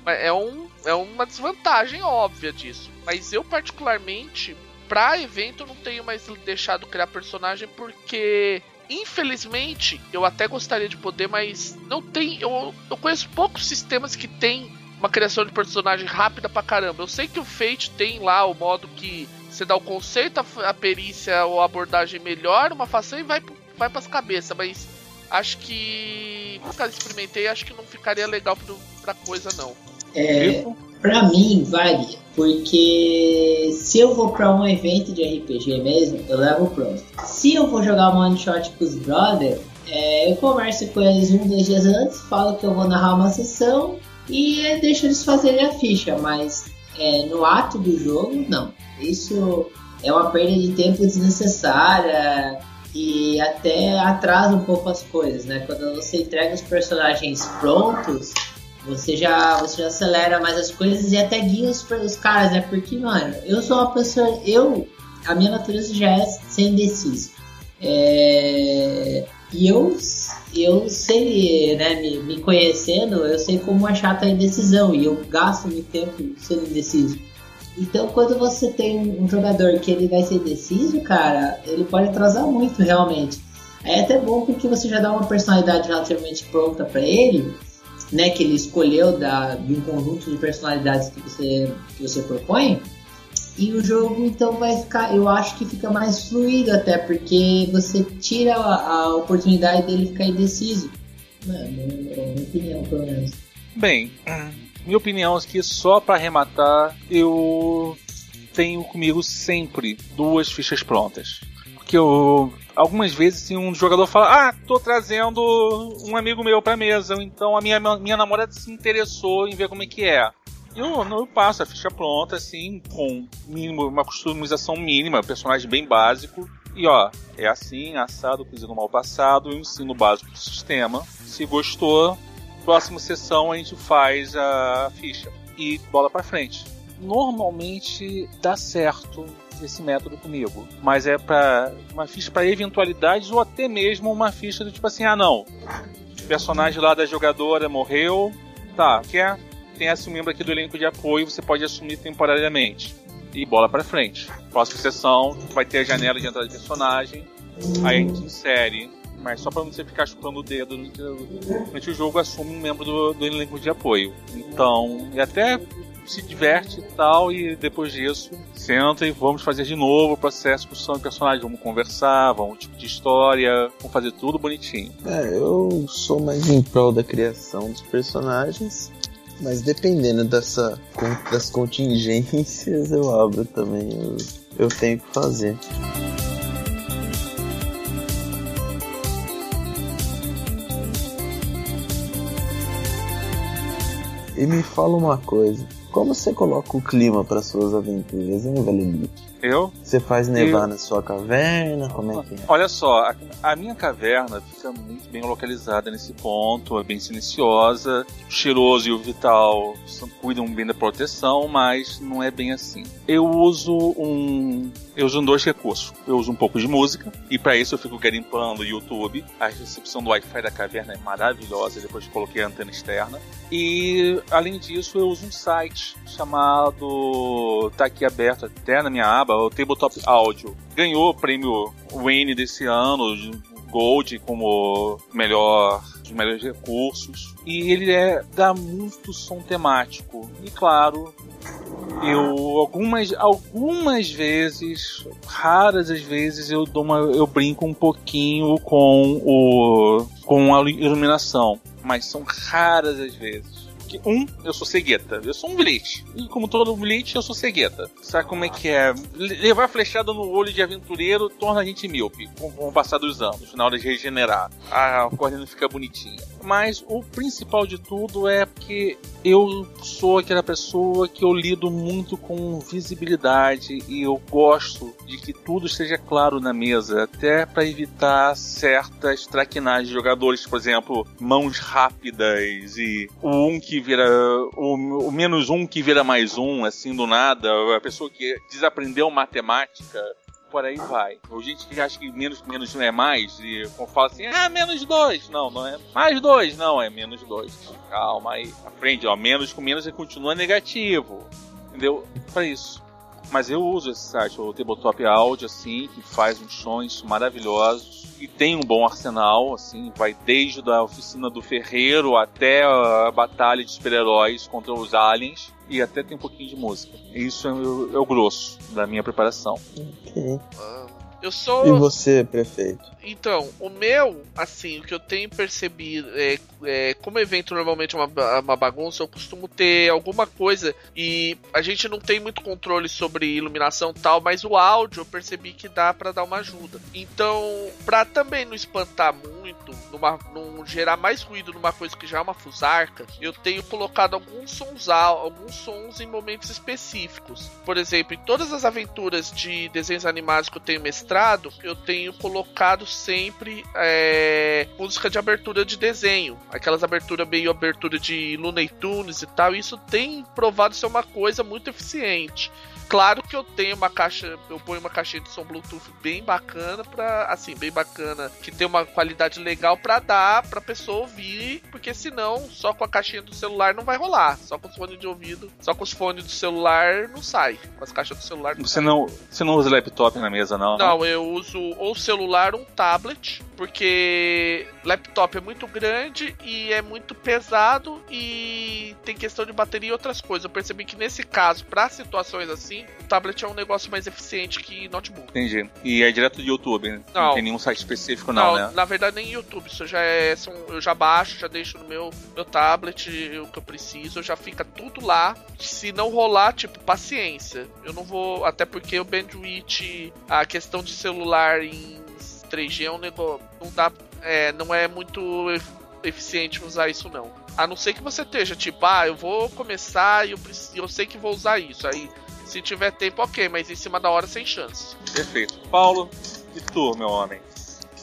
é, um, é uma desvantagem óbvia disso. Mas eu, particularmente, pra evento, não tenho mais deixado criar personagem porque infelizmente, eu até gostaria de poder, mas não tem. Eu, eu conheço poucos sistemas que tem uma criação de personagem rápida pra caramba. Eu sei que o Fate tem lá o modo que você dá o conceito, a, a perícia ou a abordagem melhor, uma fação e vai, vai pras cabeças, mas acho que. Nunca experimentei, acho que não ficaria legal pra, pra coisa, não. É, pra mim, vale, porque se eu vou pra um evento de RPG mesmo, eu levo pronto. Se eu vou jogar um one shot com os brother, é, eu converso com eles um, dois dias antes, falo que eu vou narrar uma sessão e deixo eles fazerem a ficha, mas é, no ato do jogo, não. Isso é uma perda de tempo desnecessária e até atrasa um pouco as coisas, né? Quando você entrega os personagens prontos, você já, você já acelera mais as coisas e até guia os, os caras, né? Porque, mano, eu sou uma pessoa. Eu. A minha natureza já é ser indeciso. É, e eu, eu sei, né, me, me, conhecendo, eu sei como é chata a indecisão e eu gasto meu tempo sendo indeciso. Então, quando você tem um, jogador que ele vai ser indeciso, cara, ele pode atrasar muito, realmente. É até bom porque você já dá uma personalidade relativamente pronta para ele, né, que ele escolheu da, de um conjunto de personalidades que você, que você propõe. E o jogo então vai ficar, eu acho que fica mais fluido até, porque você tira a, a oportunidade dele ficar indeciso. Mano, é minha opinião, pelo menos. Bem, minha opinião é que só para arrematar, eu tenho comigo sempre duas fichas prontas. Porque eu algumas vezes assim, um jogador fala: Ah, tô trazendo um amigo meu pra mesa. Então a minha, minha namorada se interessou em ver como é que é. Eu, eu passo a ficha pronta, assim, com mínimo, uma customização mínima, personagem bem básico. E ó, é assim, assado, cozido mal passado, eu ensino básico do sistema. Se gostou, próxima sessão a gente faz a ficha. E bola pra frente. Normalmente dá certo esse método comigo. Mas é para uma ficha para eventualidades ou até mesmo uma ficha do tipo assim, ah não, o personagem lá da jogadora morreu, tá, quer tem esse membro aqui do elenco de apoio, você pode assumir temporariamente. E bola para frente. Próxima sessão vai ter a janela de entrada de personagem, aí a gente insere mas só para você ficar chupando o dedo durante o jogo, assume um membro do, do elenco de apoio. Então, e até se diverte e tal, e depois disso, senta e vamos fazer de novo o processo discussão de personagem. Vamos conversar, vamos tipo de história, vamos fazer tudo bonitinho. É, eu sou mais em prol da criação dos personagens. Mas dependendo dessa, das contingências, eu abro também. Eu, eu tenho que fazer. E me fala uma coisa. Como você coloca o clima para suas aventuras, hein, Valenique? Eu? Você faz nevar na sua caverna? Como é que é? Olha só, a, a, minha caverna fica muito bem localizada nesse ponto, é bem silenciosa. O cheiroso e o vital cuidam bem da proteção, mas não é bem assim. Eu uso um eu uso dois recursos. Eu uso um pouco de música, e para isso eu fico garimpando o YouTube. A recepção do Wi-Fi da caverna é maravilhosa, depois coloquei a antena externa. E além disso, eu uso um site chamado. tá aqui aberto até na minha aba, o Tabletop Audio. Ganhou o prêmio Wayne desse ano, Gold como melhor os melhores recursos. E ele é dá muito som temático. E claro eu algumas algumas vezes, raras as vezes eu dou uma eu brinco um pouquinho com o com a iluminação, mas são raras as vezes que, um, eu sou cegueta. Eu sou um Bleach. E como todo Bleach, eu sou cegueta. Sabe como é que é? Levar flechada no olho de aventureiro torna a gente míope com, com o passar dos anos, na hora de regenerar. A corda não fica bonitinha. Mas o principal de tudo é que eu sou aquela pessoa que eu lido muito com visibilidade e eu gosto de que tudo esteja claro na mesa, até para evitar certas traquinagens de jogadores, por exemplo, mãos rápidas e o um que vira o, o, menos um que vira mais um, assim, do nada, a pessoa que desaprendeu matemática, por aí vai. Ou gente que acha que menos menos não é mais, e fala assim, ah, menos dois. Não, não é mais dois, não, é menos dois. Calma aí, aprende, ó, menos com menos continua negativo. Entendeu? Para isso. Mas eu uso esse site, o Tabletop Audio, assim, que faz uns sons maravilhosos e tem um bom arsenal, assim, vai desde a oficina do ferreiro até a batalha de super-heróis contra os aliens e até tem um pouquinho de música. Isso é o, é o grosso da minha preparação. Ok. Eu sou. E você, prefeito? Então, o meu, assim, o que eu tenho percebido é, é como evento normalmente é uma, uma bagunça, eu costumo ter alguma coisa e a gente não tem muito controle sobre iluminação e tal, mas o áudio eu percebi que dá para dar uma ajuda. Então, pra também não espantar muito, numa, não gerar mais ruído numa coisa que já é uma fusarca, eu tenho colocado alguns sons, alguns sons em momentos específicos. Por exemplo, em todas as aventuras de desenhos animados que eu tenho mestrado, eu tenho colocado sempre é, música de abertura de desenho. Aquelas aberturas meio abertura de Looney Tunes e tal. Isso tem provado ser uma coisa muito eficiente. Claro que eu tenho uma caixa, eu ponho uma caixinha de som Bluetooth bem bacana para assim, bem bacana, que tem uma qualidade legal para dar para pessoa ouvir, porque senão só com a caixinha do celular não vai rolar, só com os fones de ouvido, só com os fones do celular não sai, com as caixas do celular. Não você sai. não, você não usa laptop na mesa não? Não, não? eu uso ou celular ou um tablet, porque laptop é muito grande e é muito pesado e tem questão de bateria e outras coisas. Eu percebi que nesse caso, para situações assim assim, o tablet é um negócio mais eficiente que notebook. Entendi. E é direto do YouTube, né? Não, não tem nenhum site específico, não, não, né? Na verdade, nem YouTube. Isso já é. São, eu já baixo, já deixo no meu, meu tablet o que eu preciso, já fica tudo lá. Se não rolar, tipo, paciência. Eu não vou. Até porque o bandwidth, a questão de celular em 3G é um negócio. Não dá. É, não é muito eficiente usar isso não. A não ser que você esteja tipo, ah, eu vou começar e eu, eu sei que vou usar isso. Aí se tiver tempo, ok, mas em cima da hora sem chance. Perfeito. Paulo, e tu, meu homem?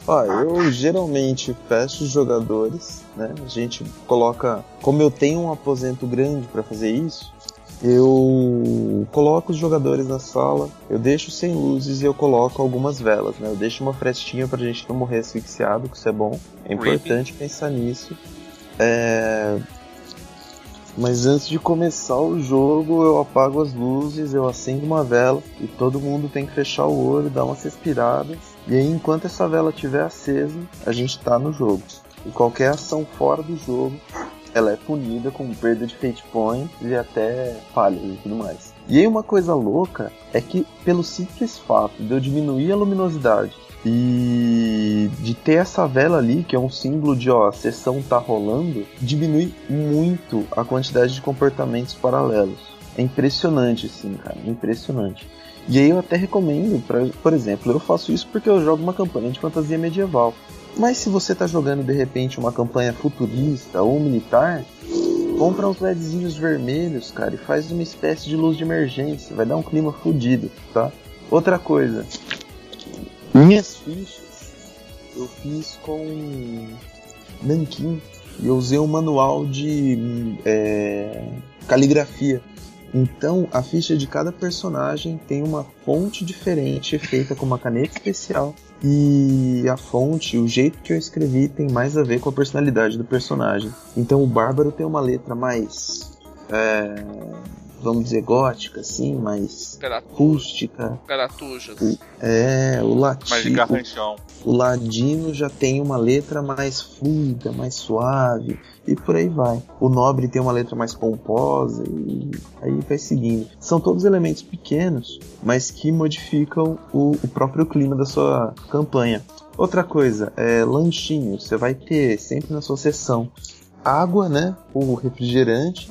Ó, eu geralmente fecho os jogadores, né? A gente coloca. Como eu tenho um aposento grande para fazer isso, eu coloco os jogadores na sala, eu deixo sem luzes e eu coloco algumas velas, né? Eu deixo uma frestinha pra gente não morrer asfixiado, que isso é bom. É importante pensar nisso. É... Mas antes de começar o jogo, eu apago as luzes, eu acendo uma vela e todo mundo tem que fechar o olho, dar umas respiradas. E aí, enquanto essa vela estiver acesa, a gente está no jogo. E qualquer ação fora do jogo, ela é punida com perda de fate points e até falhas e tudo mais. E aí, uma coisa louca é que, pelo simples fato de eu diminuir a luminosidade e de ter essa vela ali, que é um símbolo de ó, a sessão tá rolando, diminui muito a quantidade de comportamentos paralelos. É impressionante, assim, cara, impressionante. E aí eu até recomendo, pra, por exemplo, eu faço isso porque eu jogo uma campanha de fantasia medieval. Mas se você tá jogando de repente uma campanha futurista ou militar, compra uns LEDzinhos vermelhos, cara, e faz uma espécie de luz de emergência, vai dar um clima fodido, tá? Outra coisa, minhas fichas eu fiz com e eu usei um manual de é, caligrafia. Então a ficha de cada personagem tem uma fonte diferente feita com uma caneta especial e a fonte, o jeito que eu escrevi tem mais a ver com a personalidade do personagem. Então o Bárbaro tem uma letra mais é, vamos dizer, gótica, assim, mais rústica. Garatujas. É, o latino. Mais de garranchão. O ladino já tem uma letra mais fluida, mais suave, e por aí vai. O nobre tem uma letra mais pomposa, e aí vai seguindo. São todos elementos pequenos, mas que modificam o, o próprio clima da sua campanha. Outra coisa, é lanchinho. Você vai ter sempre na sua sessão água, né? O refrigerante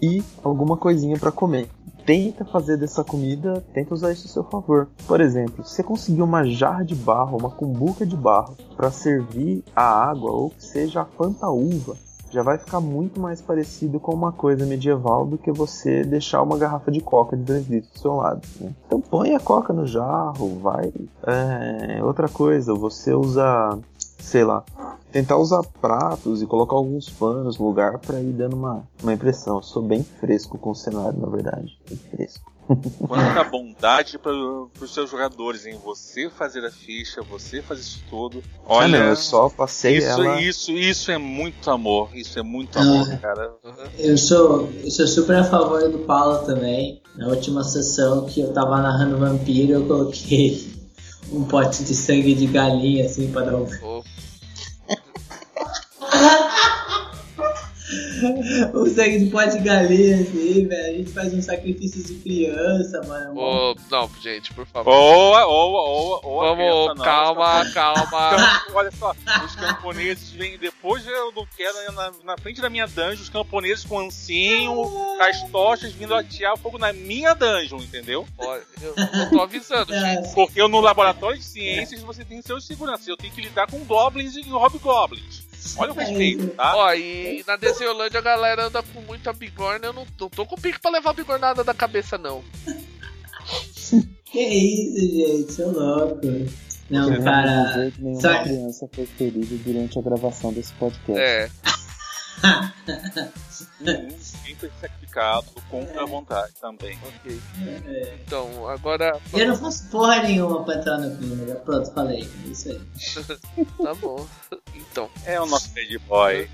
e alguma coisinha para comer. Tenta fazer dessa comida, tenta usar isso a seu favor. Por exemplo, se você conseguir uma jarra de barro, uma cumbuca de barro para servir a água ou que seja a fantaúva, já vai ficar muito mais parecido com uma coisa medieval do que você deixar uma garrafa de coca de 2 litros do seu lado. Né? Então põe a coca no jarro, vai. É, outra coisa, você usa sei lá, tentar usar pratos e colocar alguns panos no lugar para ir dando uma, uma impressão. Eu sou bem fresco com o cenário, na verdade. Bem fresco. [LAUGHS] Quanta bondade para os seus jogadores, em você fazer a ficha, você fazer isso tudo. Olha, ah, não, eu só passei isso, ela... isso, isso é muito amor, isso é muito amor, cara. Eu sou, eu sou super a favor do Paulo também. Na última sessão que eu tava narrando Vampiro, eu coloquei [LAUGHS] um pote de sangue de galinha assim pra dar um. O sangue de pote de galinha, assim, velho. A gente faz um sacrifício de criança, mano. Oh, não, gente, por favor. Boa, boa, boa, boa. Vamos, criança, calma, não. calma. Então, olha só, os camponeses vêm depois, eu não quero, na, na frente da minha dungeon, os camponeses com ancinho, com as tochas vindo atear fogo na minha dungeon, entendeu? Olha, eu, eu tô avisando, gente. Porque eu no laboratório de ciências você tem seus seguranças, eu tenho que lidar com goblins e hobgoblins. Olha o respeito, tá? Ó, e na Desenholândia a galera anda com muita bigorna. Eu não, não tô com pique pra levar a bigornada da cabeça, não. [LAUGHS] Que isso, gente, seu louco. Não, Eu cara. que nenhuma Só- criança foi ferida durante a gravação desse podcast. É. Ninguém foi sacrificado contra a vontade também. Ok. É. Então, agora. Eu não faço porra nenhuma pra entrar no clima. já Pronto, falei. É isso aí. [LAUGHS] Tá bom. Então. É o nosso bad boy.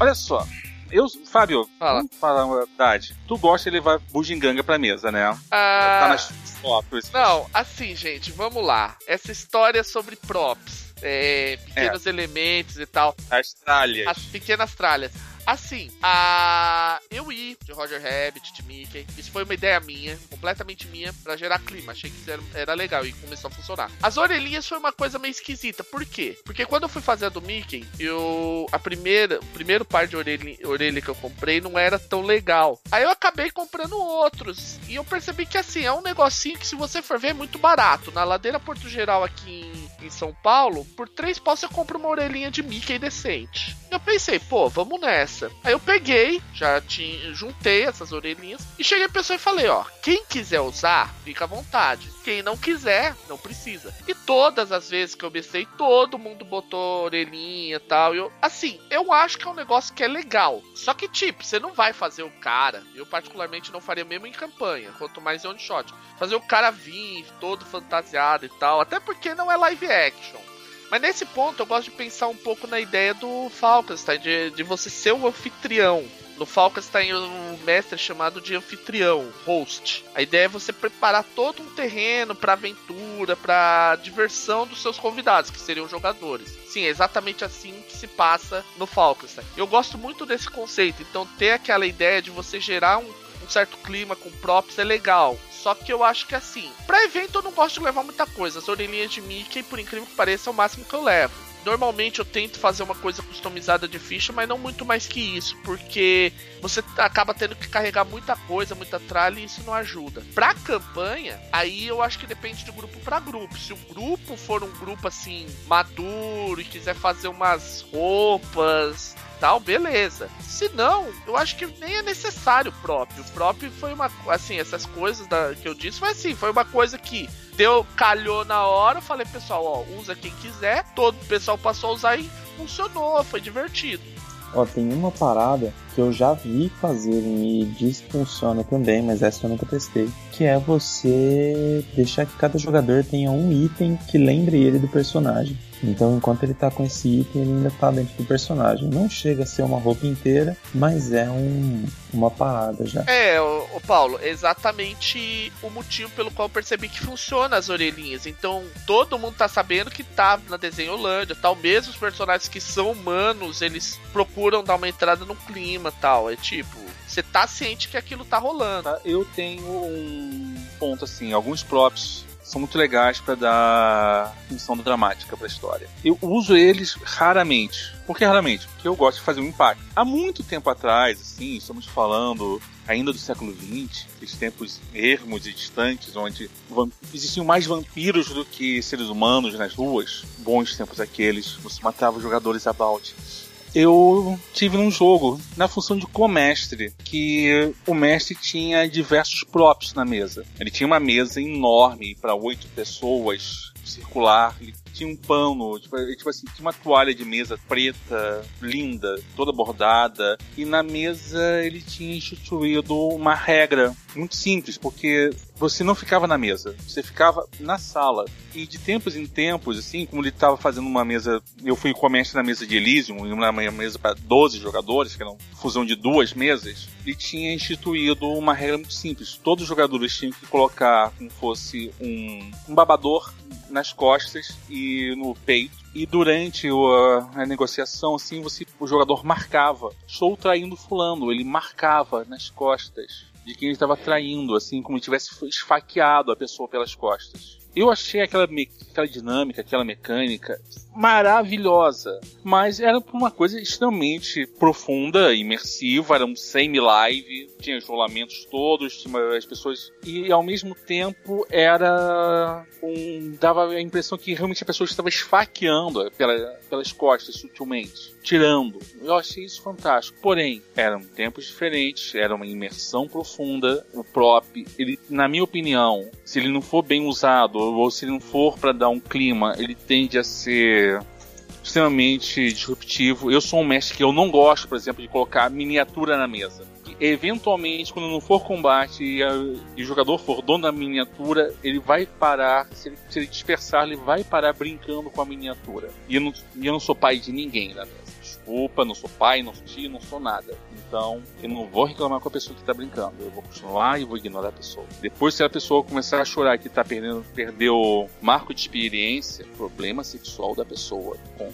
Olha só, eu, Fábio, Fala. vamos falar uma verdade. Tu gosta de levar bugiganga pra mesa, né? Ah, Tá nas fotos. Não, assim, gente, vamos lá. Essa história sobre props, é, pequenos elementos e tal, As tralhas. as pequenas tralhas. Assim, a eu ir de Roger Rabbit, de Mickey, isso foi uma ideia minha, completamente minha, pra gerar clima. Achei que era, era legal e começou a funcionar. As orelhinhas foi uma coisa meio esquisita. Por quê? Porque quando eu fui fazer a do Mickey, eu. A primeira, o primeiro par de orelha, orelha que eu comprei não era tão legal. Aí eu acabei comprando outros. E eu percebi que assim, é um negocinho que se você for ver é muito barato. Na ladeira Porto Geral aqui em, em São Paulo, por três paus você compra uma orelhinha de Mickey decente. Eu pensei, pô, vamos nessa. Aí eu peguei, já tinha, juntei essas orelhinhas e cheguei a pessoa e falei, ó, quem quiser usar, fica à vontade. Quem não quiser, não precisa. E todas as vezes que eu bestei, todo mundo botou orelhinha e tal. E eu, assim, eu acho que é um negócio que é legal. Só que, tipo, você não vai fazer o cara. Eu, particularmente, não faria mesmo em campanha, quanto mais one shot. Fazer o cara vir todo fantasiado e tal. Até porque não é live action. Mas nesse ponto eu gosto de pensar um pouco na ideia do Falkenstein, de, de você ser o anfitrião. No Falkenstein um mestre chamado de anfitrião, host. A ideia é você preparar todo um terreno para aventura, para diversão dos seus convidados, que seriam jogadores. Sim, é exatamente assim que se passa no Falkenstein. Eu gosto muito desse conceito, então ter aquela ideia de você gerar um, um certo clima com props é legal. Só que eu acho que assim, pra evento eu não gosto de levar muita coisa. As orelhinhas de Mickey, por incrível que pareça, é o máximo que eu levo. Normalmente eu tento fazer uma coisa customizada de ficha, mas não muito mais que isso, porque você acaba tendo que carregar muita coisa, muita tralha e isso não ajuda. Pra campanha, aí eu acho que depende de grupo pra grupo. Se o grupo for um grupo assim maduro e quiser fazer umas roupas, tal, beleza. Se não, eu acho que nem é necessário o próprio. O próprio foi uma. Assim, essas coisas da, que eu disse foi assim: foi uma coisa que deu, calhou na hora. Falei, pessoal, ó, usa quem quiser. Todo o pessoal passou a usar e funcionou, foi divertido. Ó, tem uma parada que eu já vi fazerem e diz que funciona também, mas essa eu nunca testei. Que é você deixar que cada jogador tenha um item que lembre ele do personagem. Então, enquanto ele tá com esse item, ele ainda tá dentro do personagem. Não chega a ser uma roupa inteira, mas é um, uma parada já. É, o, Paulo, exatamente o motivo pelo qual eu percebi que funciona as orelhinhas. Então, todo mundo tá sabendo que tá na desenho Holândia, tal. Mesmo os personagens que são humanos, eles procuram dar uma entrada no clima, tal. É tipo, você tá ciente que aquilo tá rolando. Tá, Eu tenho um ponto assim, alguns props são muito legais para dar função dramática para a história. Eu uso eles raramente. Por que raramente? Porque eu gosto de fazer um impacto. Há muito tempo atrás, assim, estamos falando ainda do século XX, esses tempos ermos e distantes, onde existiam mais vampiros do que seres humanos nas ruas. Bons tempos aqueles, você matava jogadores a balde. Eu tive num jogo na função de comestre, que o mestre tinha diversos props na mesa. Ele tinha uma mesa enorme para oito pessoas, circular, ele tinha um pano, tipo, tipo, assim, tinha uma toalha de mesa preta, linda, toda bordada, e na mesa ele tinha instituído uma regra muito simples, porque você não ficava na mesa, você ficava na sala. E de tempos em tempos, assim, como ele estava fazendo uma mesa, eu fui com a mestre na mesa de Elysium, uma mesa para 12 jogadores, que era uma fusão de duas mesas, ele tinha instituído uma regra muito simples. Todos os jogadores tinham que colocar como fosse um, um babador nas costas e no peito. E durante a, a negociação, assim, você, o jogador marcava. Estou traindo fulano. Ele marcava nas costas de quem ele estava traindo, assim, como se tivesse esfaqueado a pessoa pelas costas. Eu achei aquela, aquela dinâmica, aquela mecânica maravilhosa, mas era uma coisa extremamente profunda, imersiva, era um semi-live, tinha os rolamentos todos, as pessoas e ao mesmo tempo era um dava a impressão que realmente a pessoa estava esfaqueando pela, pelas costas sutilmente, tirando. Eu achei isso fantástico. Porém, eram tempos diferentes, era uma imersão profunda. O prop, ele, na minha opinião, se ele não for bem usado ou se ele não for para dar um clima, ele tende a ser extremamente disruptivo. Eu sou um mestre que eu não gosto, por exemplo, de colocar miniatura na mesa. Eventualmente, quando não for combate e, a, e o jogador for dono da miniatura, ele vai parar, se ele, se ele, dispersar, ele vai parar brincando com a miniatura. E eu não, eu não sou pai de ninguém na mesa. Desculpa, não sou pai, não sou tio, não sou nada. Então, eu não vou reclamar com a pessoa que está brincando. Eu vou continuar e vou ignorar a pessoa. Depois, se a pessoa começar a chorar que está perdendo, perdeu marco de experiência, problema sexual da pessoa. Ponto.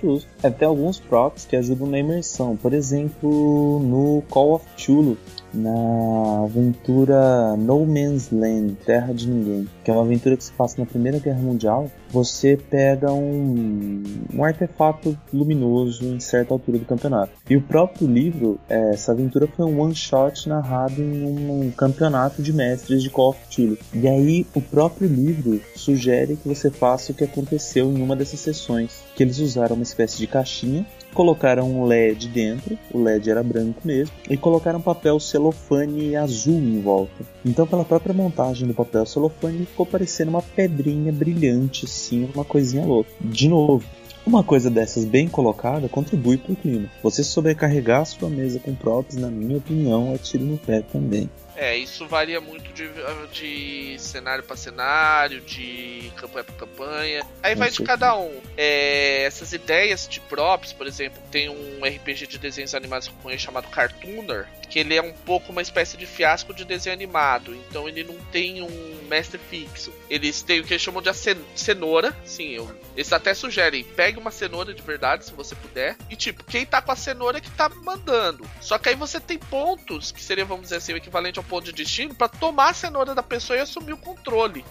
Justo. É, tem alguns props que ajudam na imersão. Por exemplo, no Call of Cthulhu, na aventura No Man's Land, Terra de Ninguém, que é uma aventura que se passa na Primeira Guerra Mundial, você pega um, um artefato luminoso em certa altura do campeonato. E o próprio livro, é, essa aventura foi um one-shot narrado em um, campeonato de mestres de Call of Duty. E aí o próprio livro sugere que você faça o que aconteceu em uma dessas sessões, que eles usaram uma espécie de caixinha colocaram um LED dentro, o LED era branco mesmo, e colocaram papel celofane azul em volta. Então, pela própria montagem do papel celofane, ficou parecendo uma pedrinha brilhante, assim, uma coisinha louca. De novo, uma coisa dessas bem colocada contribui para o clima. Você sobrecarregar sua mesa com props, na minha opinião, é tiro no pé também. É, isso varia muito de, de cenário para cenário, de campanha para campanha. Aí vai de cada um. É, essas ideias de props, por exemplo, tem um RPG de desenhos animados que eu conheço chamado Cartooner, que ele é um pouco uma espécie de fiasco de desenho animado. Então ele não tem um mestre fixo. Eles têm o que eles chamam de cenoura. Sim, eu, eles até sugerem, pegue uma cenoura de verdade, se você puder. E tipo, quem tá com a cenoura é que tá mandando. Só que aí você tem pontos, que seria, vamos dizer assim, o equivalente ao ponto de destino para tomar a cenoura da pessoa e assumir o controle.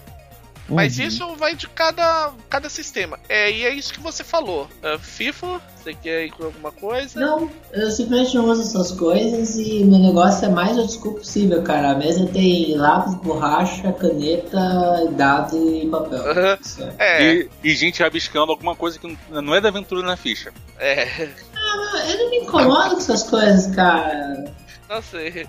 Uhum. Mas isso vai de cada, cada sistema. É, e é isso que você falou. Uh, FIFA, você quer incluir alguma coisa? Não, eu simplesmente não uso essas coisas e meu negócio é mais old possível, cara. A mesa tem lápis, borracha, caneta, dado e papel. Uhum. É. E, e, gente rabiscando alguma coisa que não é da aventura na ficha. É. Ah, eu não me incomodo com essas coisas, cara. Não sei.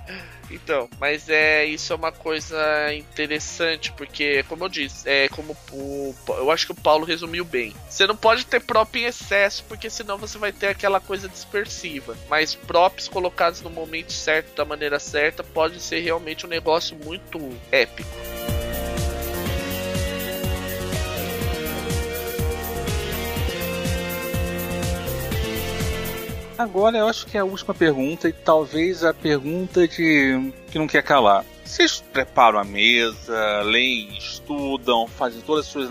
Então, mas é isso é uma coisa interessante, porque, como eu disse, é como o, eu acho que o Paulo resumiu bem. Você não pode ter prop em excesso, porque senão você vai ter aquela coisa dispersiva. Mas props colocados no momento certo, da maneira certa, pode ser realmente um negócio muito épico. Agora eu acho que é a última pergunta e talvez a pergunta de que não quer calar. Vocês preparam a mesa, leem, estudam, fazem todas as suas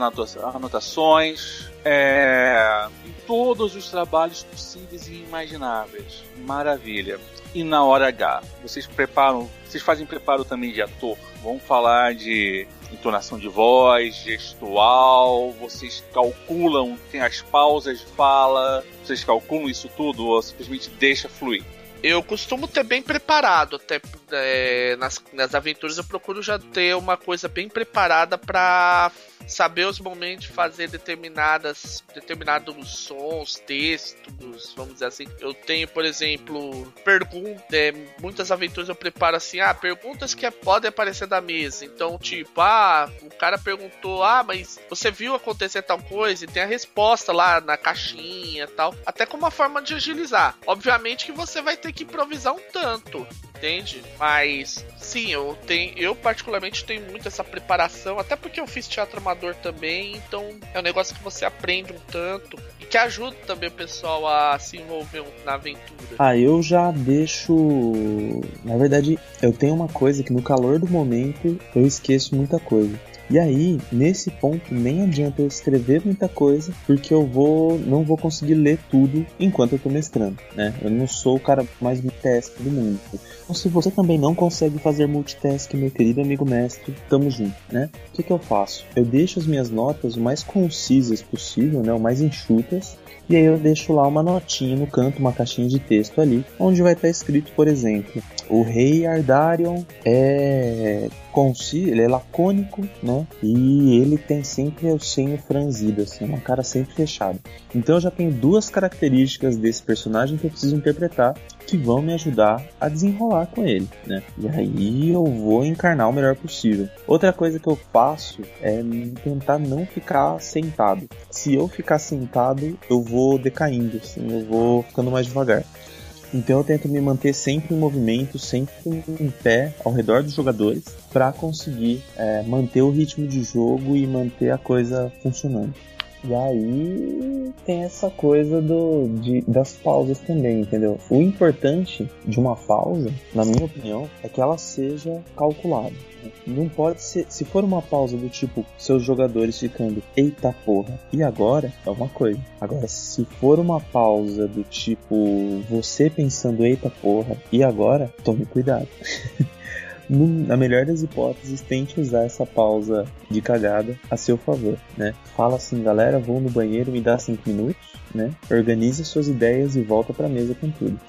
anotações, é, em todos os trabalhos possíveis e imagináveis. Maravilha. E na hora H, vocês preparam, vocês fazem preparo também de ator? Vamos falar de entonação de voz, gestual, vocês calculam, tem as pausas de fala, vocês calculam isso tudo ou simplesmente deixa fluir? Eu costumo ter bem preparado, até é, nas, nas aventuras eu procuro já ter uma coisa bem preparada para saber os momentos de fazer determinadas determinados sons, textos, vamos dizer assim. Eu tenho, por exemplo, perguntas, é, muitas aventuras eu preparo assim, ah, perguntas que podem aparecer da mesa. Então, tipo, ah, o cara perguntou, ah, mas você viu acontecer tal coisa? E tem a resposta lá na caixinha tal. Até como uma forma de agilizar. Obviamente que você vai ter que improvisar um tanto entende? Mas sim, eu tenho, eu particularmente tenho muito essa preparação, até porque eu fiz teatro amador também, então é um negócio que você aprende um tanto e que ajuda também o pessoal a se envolver na aventura. Ah, eu já deixo, na verdade, eu tenho uma coisa que no calor do momento eu esqueço muita coisa. E aí, nesse ponto, nem adianta eu escrever muita coisa, porque eu vou não vou conseguir ler tudo enquanto eu tô mestrando, né? Eu não sou o cara mais multitask do mundo. Então, se você também não consegue fazer multitask, meu querido amigo mestre, tamo junto, né? O que, que eu faço? Eu deixo as minhas notas o mais concisas possível, né? O mais enxutas, e aí eu deixo lá uma notinha no canto, uma caixinha de texto ali, onde vai estar escrito, por exemplo, o rei Ardarion é conciso, ele é lacônico, né? E ele tem sempre o senho franzido, assim, uma cara sempre fechada. Então eu já tenho duas características desse personagem que eu preciso interpretar que vão me ajudar a desenrolar com ele, né? E aí eu vou encarnar o melhor possível. Outra coisa que eu faço é tentar não ficar sentado. Se eu ficar sentado, eu vou decaindo, assim, eu vou ficando mais devagar. Então eu tento me manter sempre em movimento, sempre em pé ao redor dos jogadores para conseguir é, manter o ritmo de jogo e manter a coisa funcionando. E aí tem essa coisa do, de, das pausas também, entendeu? O importante de uma pausa, na minha opinião, é que ela seja calculada. Não pode ser. Se for uma pausa do tipo seus jogadores ficando, eita porra, e agora? É uma coisa. Agora, se for uma pausa do tipo você pensando, eita porra, e agora? Tome cuidado. [LAUGHS] na melhor das hipóteses, tente usar essa pausa de cagada a seu favor, né? Fala assim, galera, vou no banheiro, me dá 5 minutos, né? Organize suas ideias e volta pra mesa com tudo.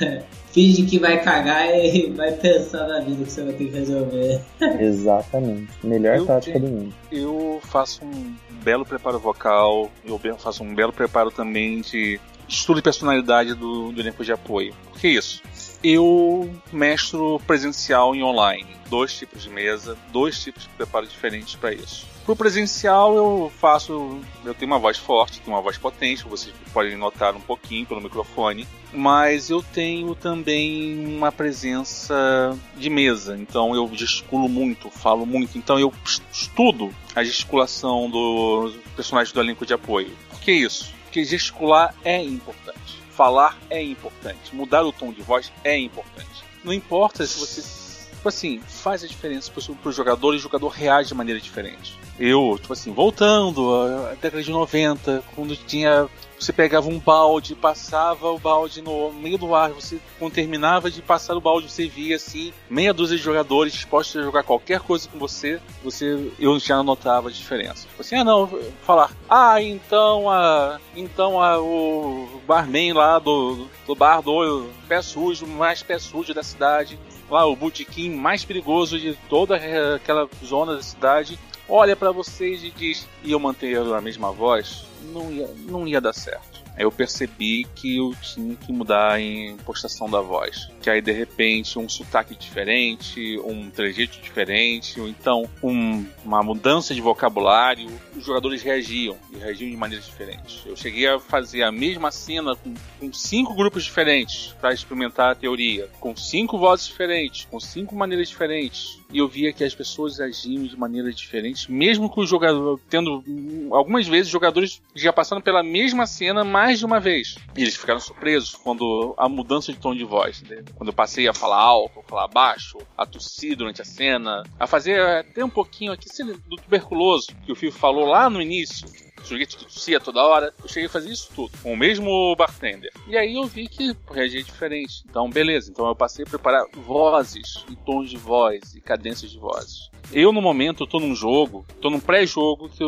[LAUGHS] Finge que vai cagar e [LAUGHS] vai pensar na vida que você vai ter que resolver. [LAUGHS] Exatamente. Melhor eu tática do mundo. Eu faço um belo preparo vocal, eu faço um belo preparo também de estudo de personalidade do, do elenco de apoio. Por que isso? Eu mestro presencial e online. Dois tipos de mesa, dois tipos de preparo diferentes para isso. Pro presencial eu faço. Eu tenho uma voz forte, tenho uma voz potente, vocês podem notar um pouquinho pelo microfone. Mas eu tenho também uma presença de mesa, então eu gesticulo muito, falo muito. Então eu estudo a gesticulação do personagem do elenco de apoio. Por que isso? Porque gesticular é importante falar é importante, mudar o tom de voz é importante. Não importa se você, tipo assim, faz a diferença para o jogador e o jogador reage de maneira diferente. Eu, tipo assim, voltando à década de 90, quando tinha você pegava um balde, passava o balde no meio do ar, você quando terminava de passar o balde, você via assim, meia dúzia de jogadores dispostos a jogar qualquer coisa com você, você eu já notava a diferença. Tipo assim, ah não, falar, ah, então a então a, o barman lá do, do bar do pé sujo, mais pé sujo da cidade, lá o botequim mais perigoso de toda aquela zona da cidade, olha para vocês e diz, e eu manter a mesma voz, não ia, não ia dar certo. Eu percebi que eu tinha que mudar a impostação da voz. Que aí de repente um sotaque diferente, um trejeito diferente, ou então um, uma mudança de vocabulário, os jogadores reagiam e reagiam de maneiras diferentes. Eu cheguei a fazer a mesma cena com, com cinco grupos diferentes para experimentar a teoria, com cinco vozes diferentes, com cinco maneiras diferentes e eu via que as pessoas agiam de maneiras diferentes, mesmo com o jogador tendo algumas vezes jogadores já passando pela mesma cena mais de uma vez. E eles ficaram surpresos quando a mudança de tom de voz, né? quando eu passei a falar alto, a falar baixo, a tossir durante a cena, a fazer até um pouquinho aqui do tuberculoso que o Fio falou lá no início o sujeito tossia toda hora. Eu cheguei a fazer isso tudo, com o mesmo bartender. E aí eu vi que reagia diferente. Então, beleza. Então eu passei a preparar vozes, e tons de voz, e cadências de vozes. Eu, no momento, eu tô num jogo, tô num pré-jogo que,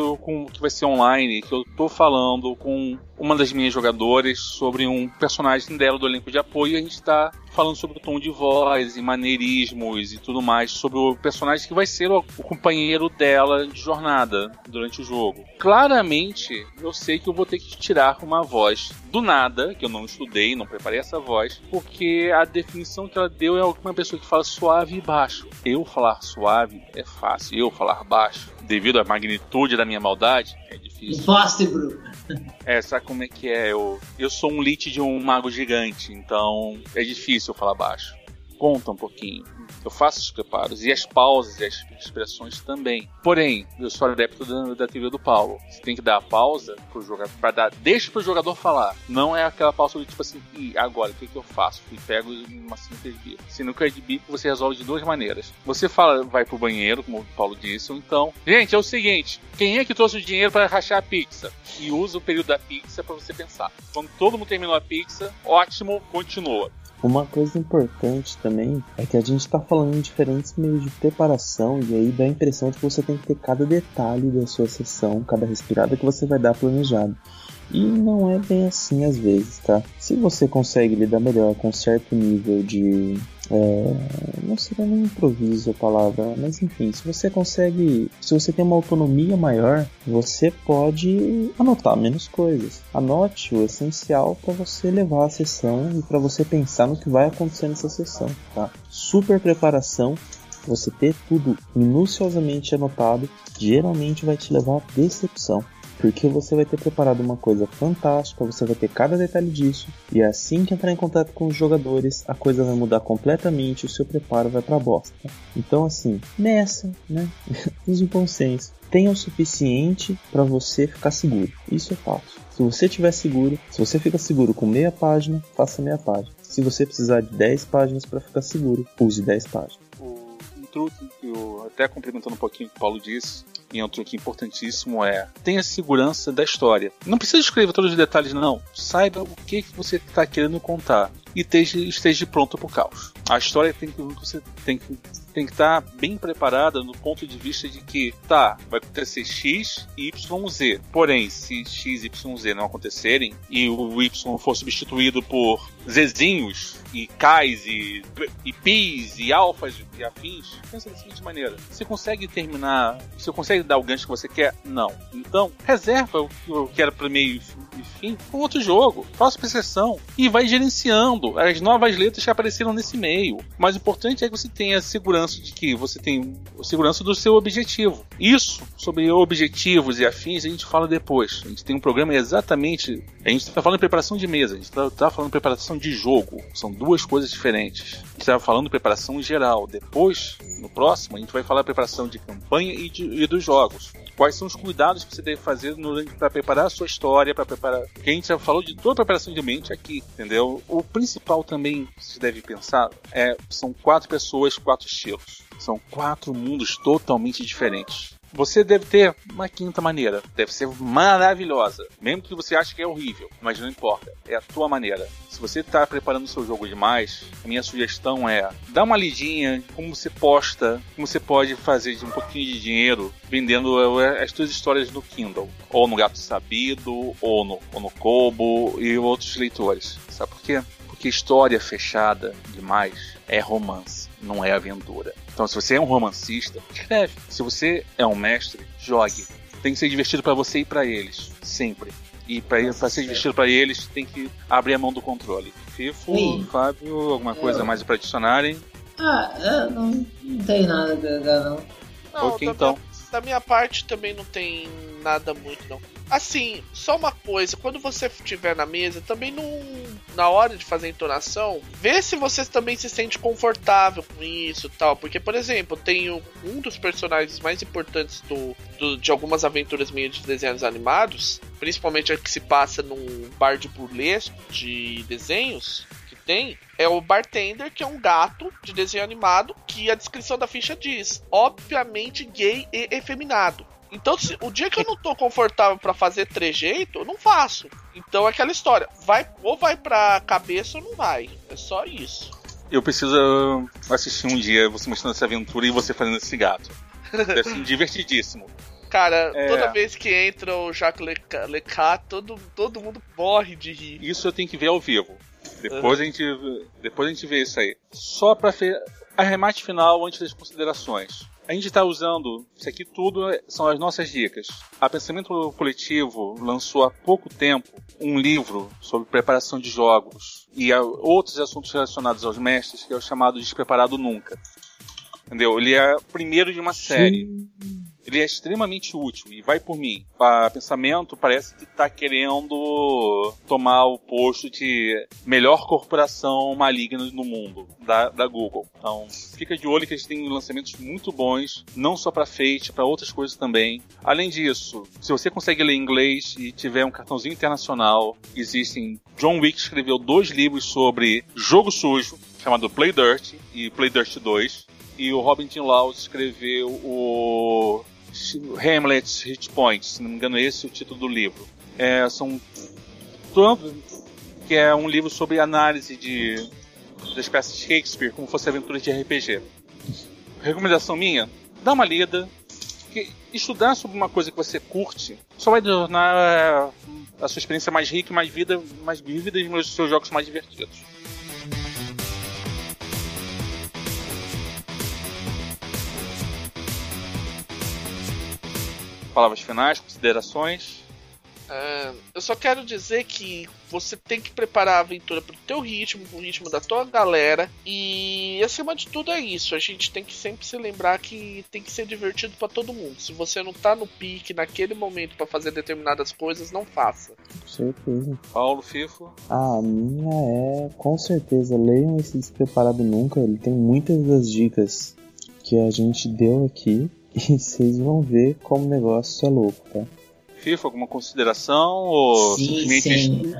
que vai ser online, que eu tô falando com uma das minhas jogadoras sobre um personagem dela do elenco de apoio e a gente está falando sobre o tom de voz e maneirismos e tudo mais, sobre o personagem que vai ser o, o companheiro dela de jornada durante o jogo. Claramente, eu sei que eu vou ter que tirar uma voz do nada, que eu não estudei, não preparei essa voz, porque a definição que ela deu é uma pessoa que fala suave e baixo. Eu falar suave é fácil, eu falar baixo, devido à magnitude da minha maldade, é difícil. Impossible. É, sabe como é que é? Eu, eu sou um lit de um mago gigante, então é difícil eu falar baixo. Conta um pouquinho. Eu faço os preparos e as pausas e as expressões também. Porém, eu sou adepto da, da teoria do Paulo. Você tem que dar a pausa pro jogador, para dar, deixa pro jogador falar. Não é aquela pausa do tipo assim, e agora, o que, que eu faço? E pego uma de bico. Se no é de bico, você resolve de duas maneiras. Você fala, vai pro banheiro, como o Paulo disse, ou então, gente, é o seguinte, quem é que trouxe o dinheiro para rachar a pizza? E usa o período da pizza para você pensar. Quando todo mundo terminou a pizza, ótimo, continua. Uma coisa importante também é que a gente está falando em diferentes meios de preparação e aí dá a impressão de que você tem que ter cada detalhe da sua sessão, cada respirada que você vai dar planejado. E não é bem assim às vezes, tá? Se você consegue lidar melhor com certo nível de é, não seria nem improviso a palavra, mas enfim, se você consegue, se você tem uma autonomia maior, você pode anotar menos coisas. Anote o essencial para você levar a sessão e para você pensar no que vai acontecer nessa sessão, tá? Super preparação, você ter tudo minuciosamente anotado, geralmente vai te levar à decepção. Porque você vai ter preparado uma coisa fantástica, você vai ter cada detalhe disso, e assim que entrar em contato com os jogadores, a coisa vai mudar completamente, o seu preparo vai pra bosta. Então assim, nessa, né? [LAUGHS] Use o bom senso. Tenha o suficiente para você ficar seguro. Isso é fácil. Se você estiver seguro, se você fica seguro com meia página, faça meia página. Se você precisar de 10 páginas para ficar seguro, use 10 páginas. Um truque que eu, até complementando um pouquinho o que o Paulo disse, e um truque importantíssimo é tenha segurança da história. Não precisa escrever todos os detalhes, não. Saiba o que, que você está querendo contar e esteja, esteja pronto para o caos. A história tem que você tem que tem que estar tá bem preparada no ponto de vista de que, tá, vai acontecer X e Y, Z. Porém, se X, Y, Z não acontecerem e o Y for substituído por Zzinhos e Kais e, e Pis e Alfas e afins, pensa da seguinte maneira: você consegue terminar, você consegue dar o gancho que você quer? Não. Então, reserva o que eu quero para meio e fim com outro jogo. Faça sessão e vai gerenciando as novas letras que apareceram nesse meio. O mais importante é que você tenha segurança de que você tem segurança do seu objetivo. Isso, sobre objetivos e afins, a gente fala depois. A gente tem um programa exatamente. A gente está falando de preparação de mesa, a gente está tá falando de preparação de jogo. São duas coisas diferentes. A gente está falando de preparação geral. Depois, no próximo, a gente vai falar de preparação de campanha e, de, e dos jogos quais são os cuidados que você deve fazer para preparar a sua história, para preparar. Porque a gente já falou de toda a preparação de mente aqui, entendeu? O principal também que você deve pensar é são quatro pessoas, quatro estilos. São quatro mundos totalmente diferentes. Você deve ter uma quinta maneira. Deve ser maravilhosa. Mesmo que você ache que é horrível. Mas não importa. É a tua maneira. Se você está preparando o seu jogo demais, a minha sugestão é dá uma lidinha como você posta, como você pode fazer de um pouquinho de dinheiro vendendo eh, as suas histórias no Kindle. Ou no Gato Sabido, ou no, ou no Kobo e outros leitores. Sabe por quê? Porque história fechada demais é romance, não é aventura. Então, se você é um romancista, escreve. Se você é um mestre, jogue. Tem que ser divertido para você e para eles, sempre. E para ser divertido para eles, tem que abrir a mão do controle. Fifo, Sim. Fábio, alguma coisa eu... mais para adicionarem? Ah, não, não tem nada a não. Não, ok, então. Minha, da minha parte também não tem nada muito, não. Assim, só uma coisa, quando você estiver na mesa, também não. Na hora de fazer a entonação, vê se você também se sente confortável com isso tal. Porque, por exemplo, tem um dos personagens mais importantes do, do de algumas aventuras minhas de desenhos animados, principalmente a que se passa num bar de burlesco de desenhos, que tem, é o bartender, que é um gato de desenho animado, que a descrição da ficha diz, obviamente gay e efeminado. Então, se, o dia que eu não tô confortável para fazer trejeito, eu não faço. Então é aquela história, vai ou vai pra cabeça ou não vai. É só isso. Eu preciso assistir um dia você mostrando essa aventura e você fazendo esse gato. Deve ser divertidíssimo. [LAUGHS] Cara, É. toda vez que entra o Jacques Leca- Lecat, todo, todo mundo morre de rir. Isso eu tenho que ver ao vivo. Depois a gente, depois a gente vê isso aí. Só para arremate final antes das considerações. A gente está usando isso aqui tudo é- são as nossas dicas. A Pensamento Coletivo lançou há pouco tempo um livro sobre preparação de jogos e outros assuntos relacionados aos mestres que é o chamado Despreparado Nunca. Entendeu? Ele é o primeiro de uma série. Ele é extremamente útil e vai por mim. A pensamento parece que está querendo tomar o posto de melhor corporação maligna no mundo da, da Google. Então, fica de olho que eles têm lançamentos muito bons, não só para Fate, para outras coisas também. Além disso, se você consegue ler inglês e tiver um cartãozinho internacional, existem. John Wick escreveu dois livros sobre jogo sujo, chamado Play Dirt e Play Dirt 2. E o Robin Tim Laws escreveu o Hamlet's Hit Points, se não me engano, esse é o título do livro. É, são Trump, que é um livro sobre análise de das peças de Shakespeare, como fosse aventuras de RPG. Recomendação minha: dá uma lida. Que estudar sobre uma coisa que você curte só vai tornar é, a sua experiência mais rica, mais vida, mais vívida e os seus jogos mais divertidos. Palavras finais, considerações. É, eu só quero dizer que você tem que preparar a aventura pro teu ritmo, pro ritmo da tua galera. E acima de tudo é isso. A gente tem que sempre se lembrar que tem que ser divertido pra todo mundo. Se você não tá no pique naquele momento pra fazer determinadas coisas, não faça. Com certeza. Paulo, Fifo. Ah, a minha é, com certeza, leiam esse Despreparado Nunca. Ele tem muitas das dicas que a gente deu aqui. E vocês vão ver como o negócio é louco, tá? Fifo, alguma consideração? Ou Sim, simplesmente, sim.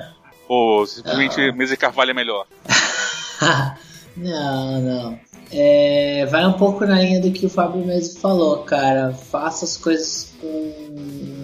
Ou simplesmente Mesa e Carvalho é melhor? [LAUGHS] não, não. É, vai um pouco na linha do que o Fábio mesmo falou, cara. Faça as coisas com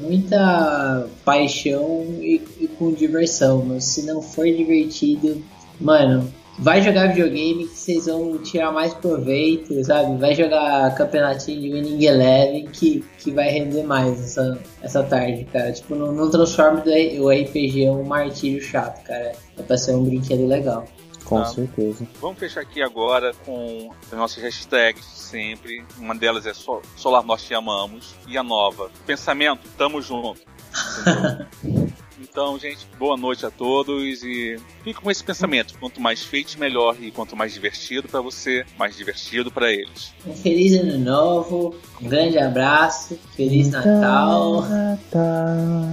muita paixão e, e com diversão. Mas se não for divertido, mano, vai jogar videogame que vocês vão tirar mais proveito, sabe? Vai jogar campeonatinho de Winning Eleven que, que vai render mais essa, essa tarde, cara. Tipo, não, não transforme do- o RPG em um martírio chato, cara. É pra ser um brinquedo legal. Com Tá. certeza. Vamos fechar aqui agora com as nossas hashtags de sempre. Uma delas é Sol- Solar Nós Te Amamos. E a nova, Pensamento, Tamo Junto. [LAUGHS] Então, gente, boa noite a todos e fique com esse pensamento. Quanto mais feito, melhor. E quanto mais divertido para você, mais divertido para eles. Um feliz ano novo, um grande abraço, feliz Natal. Natal.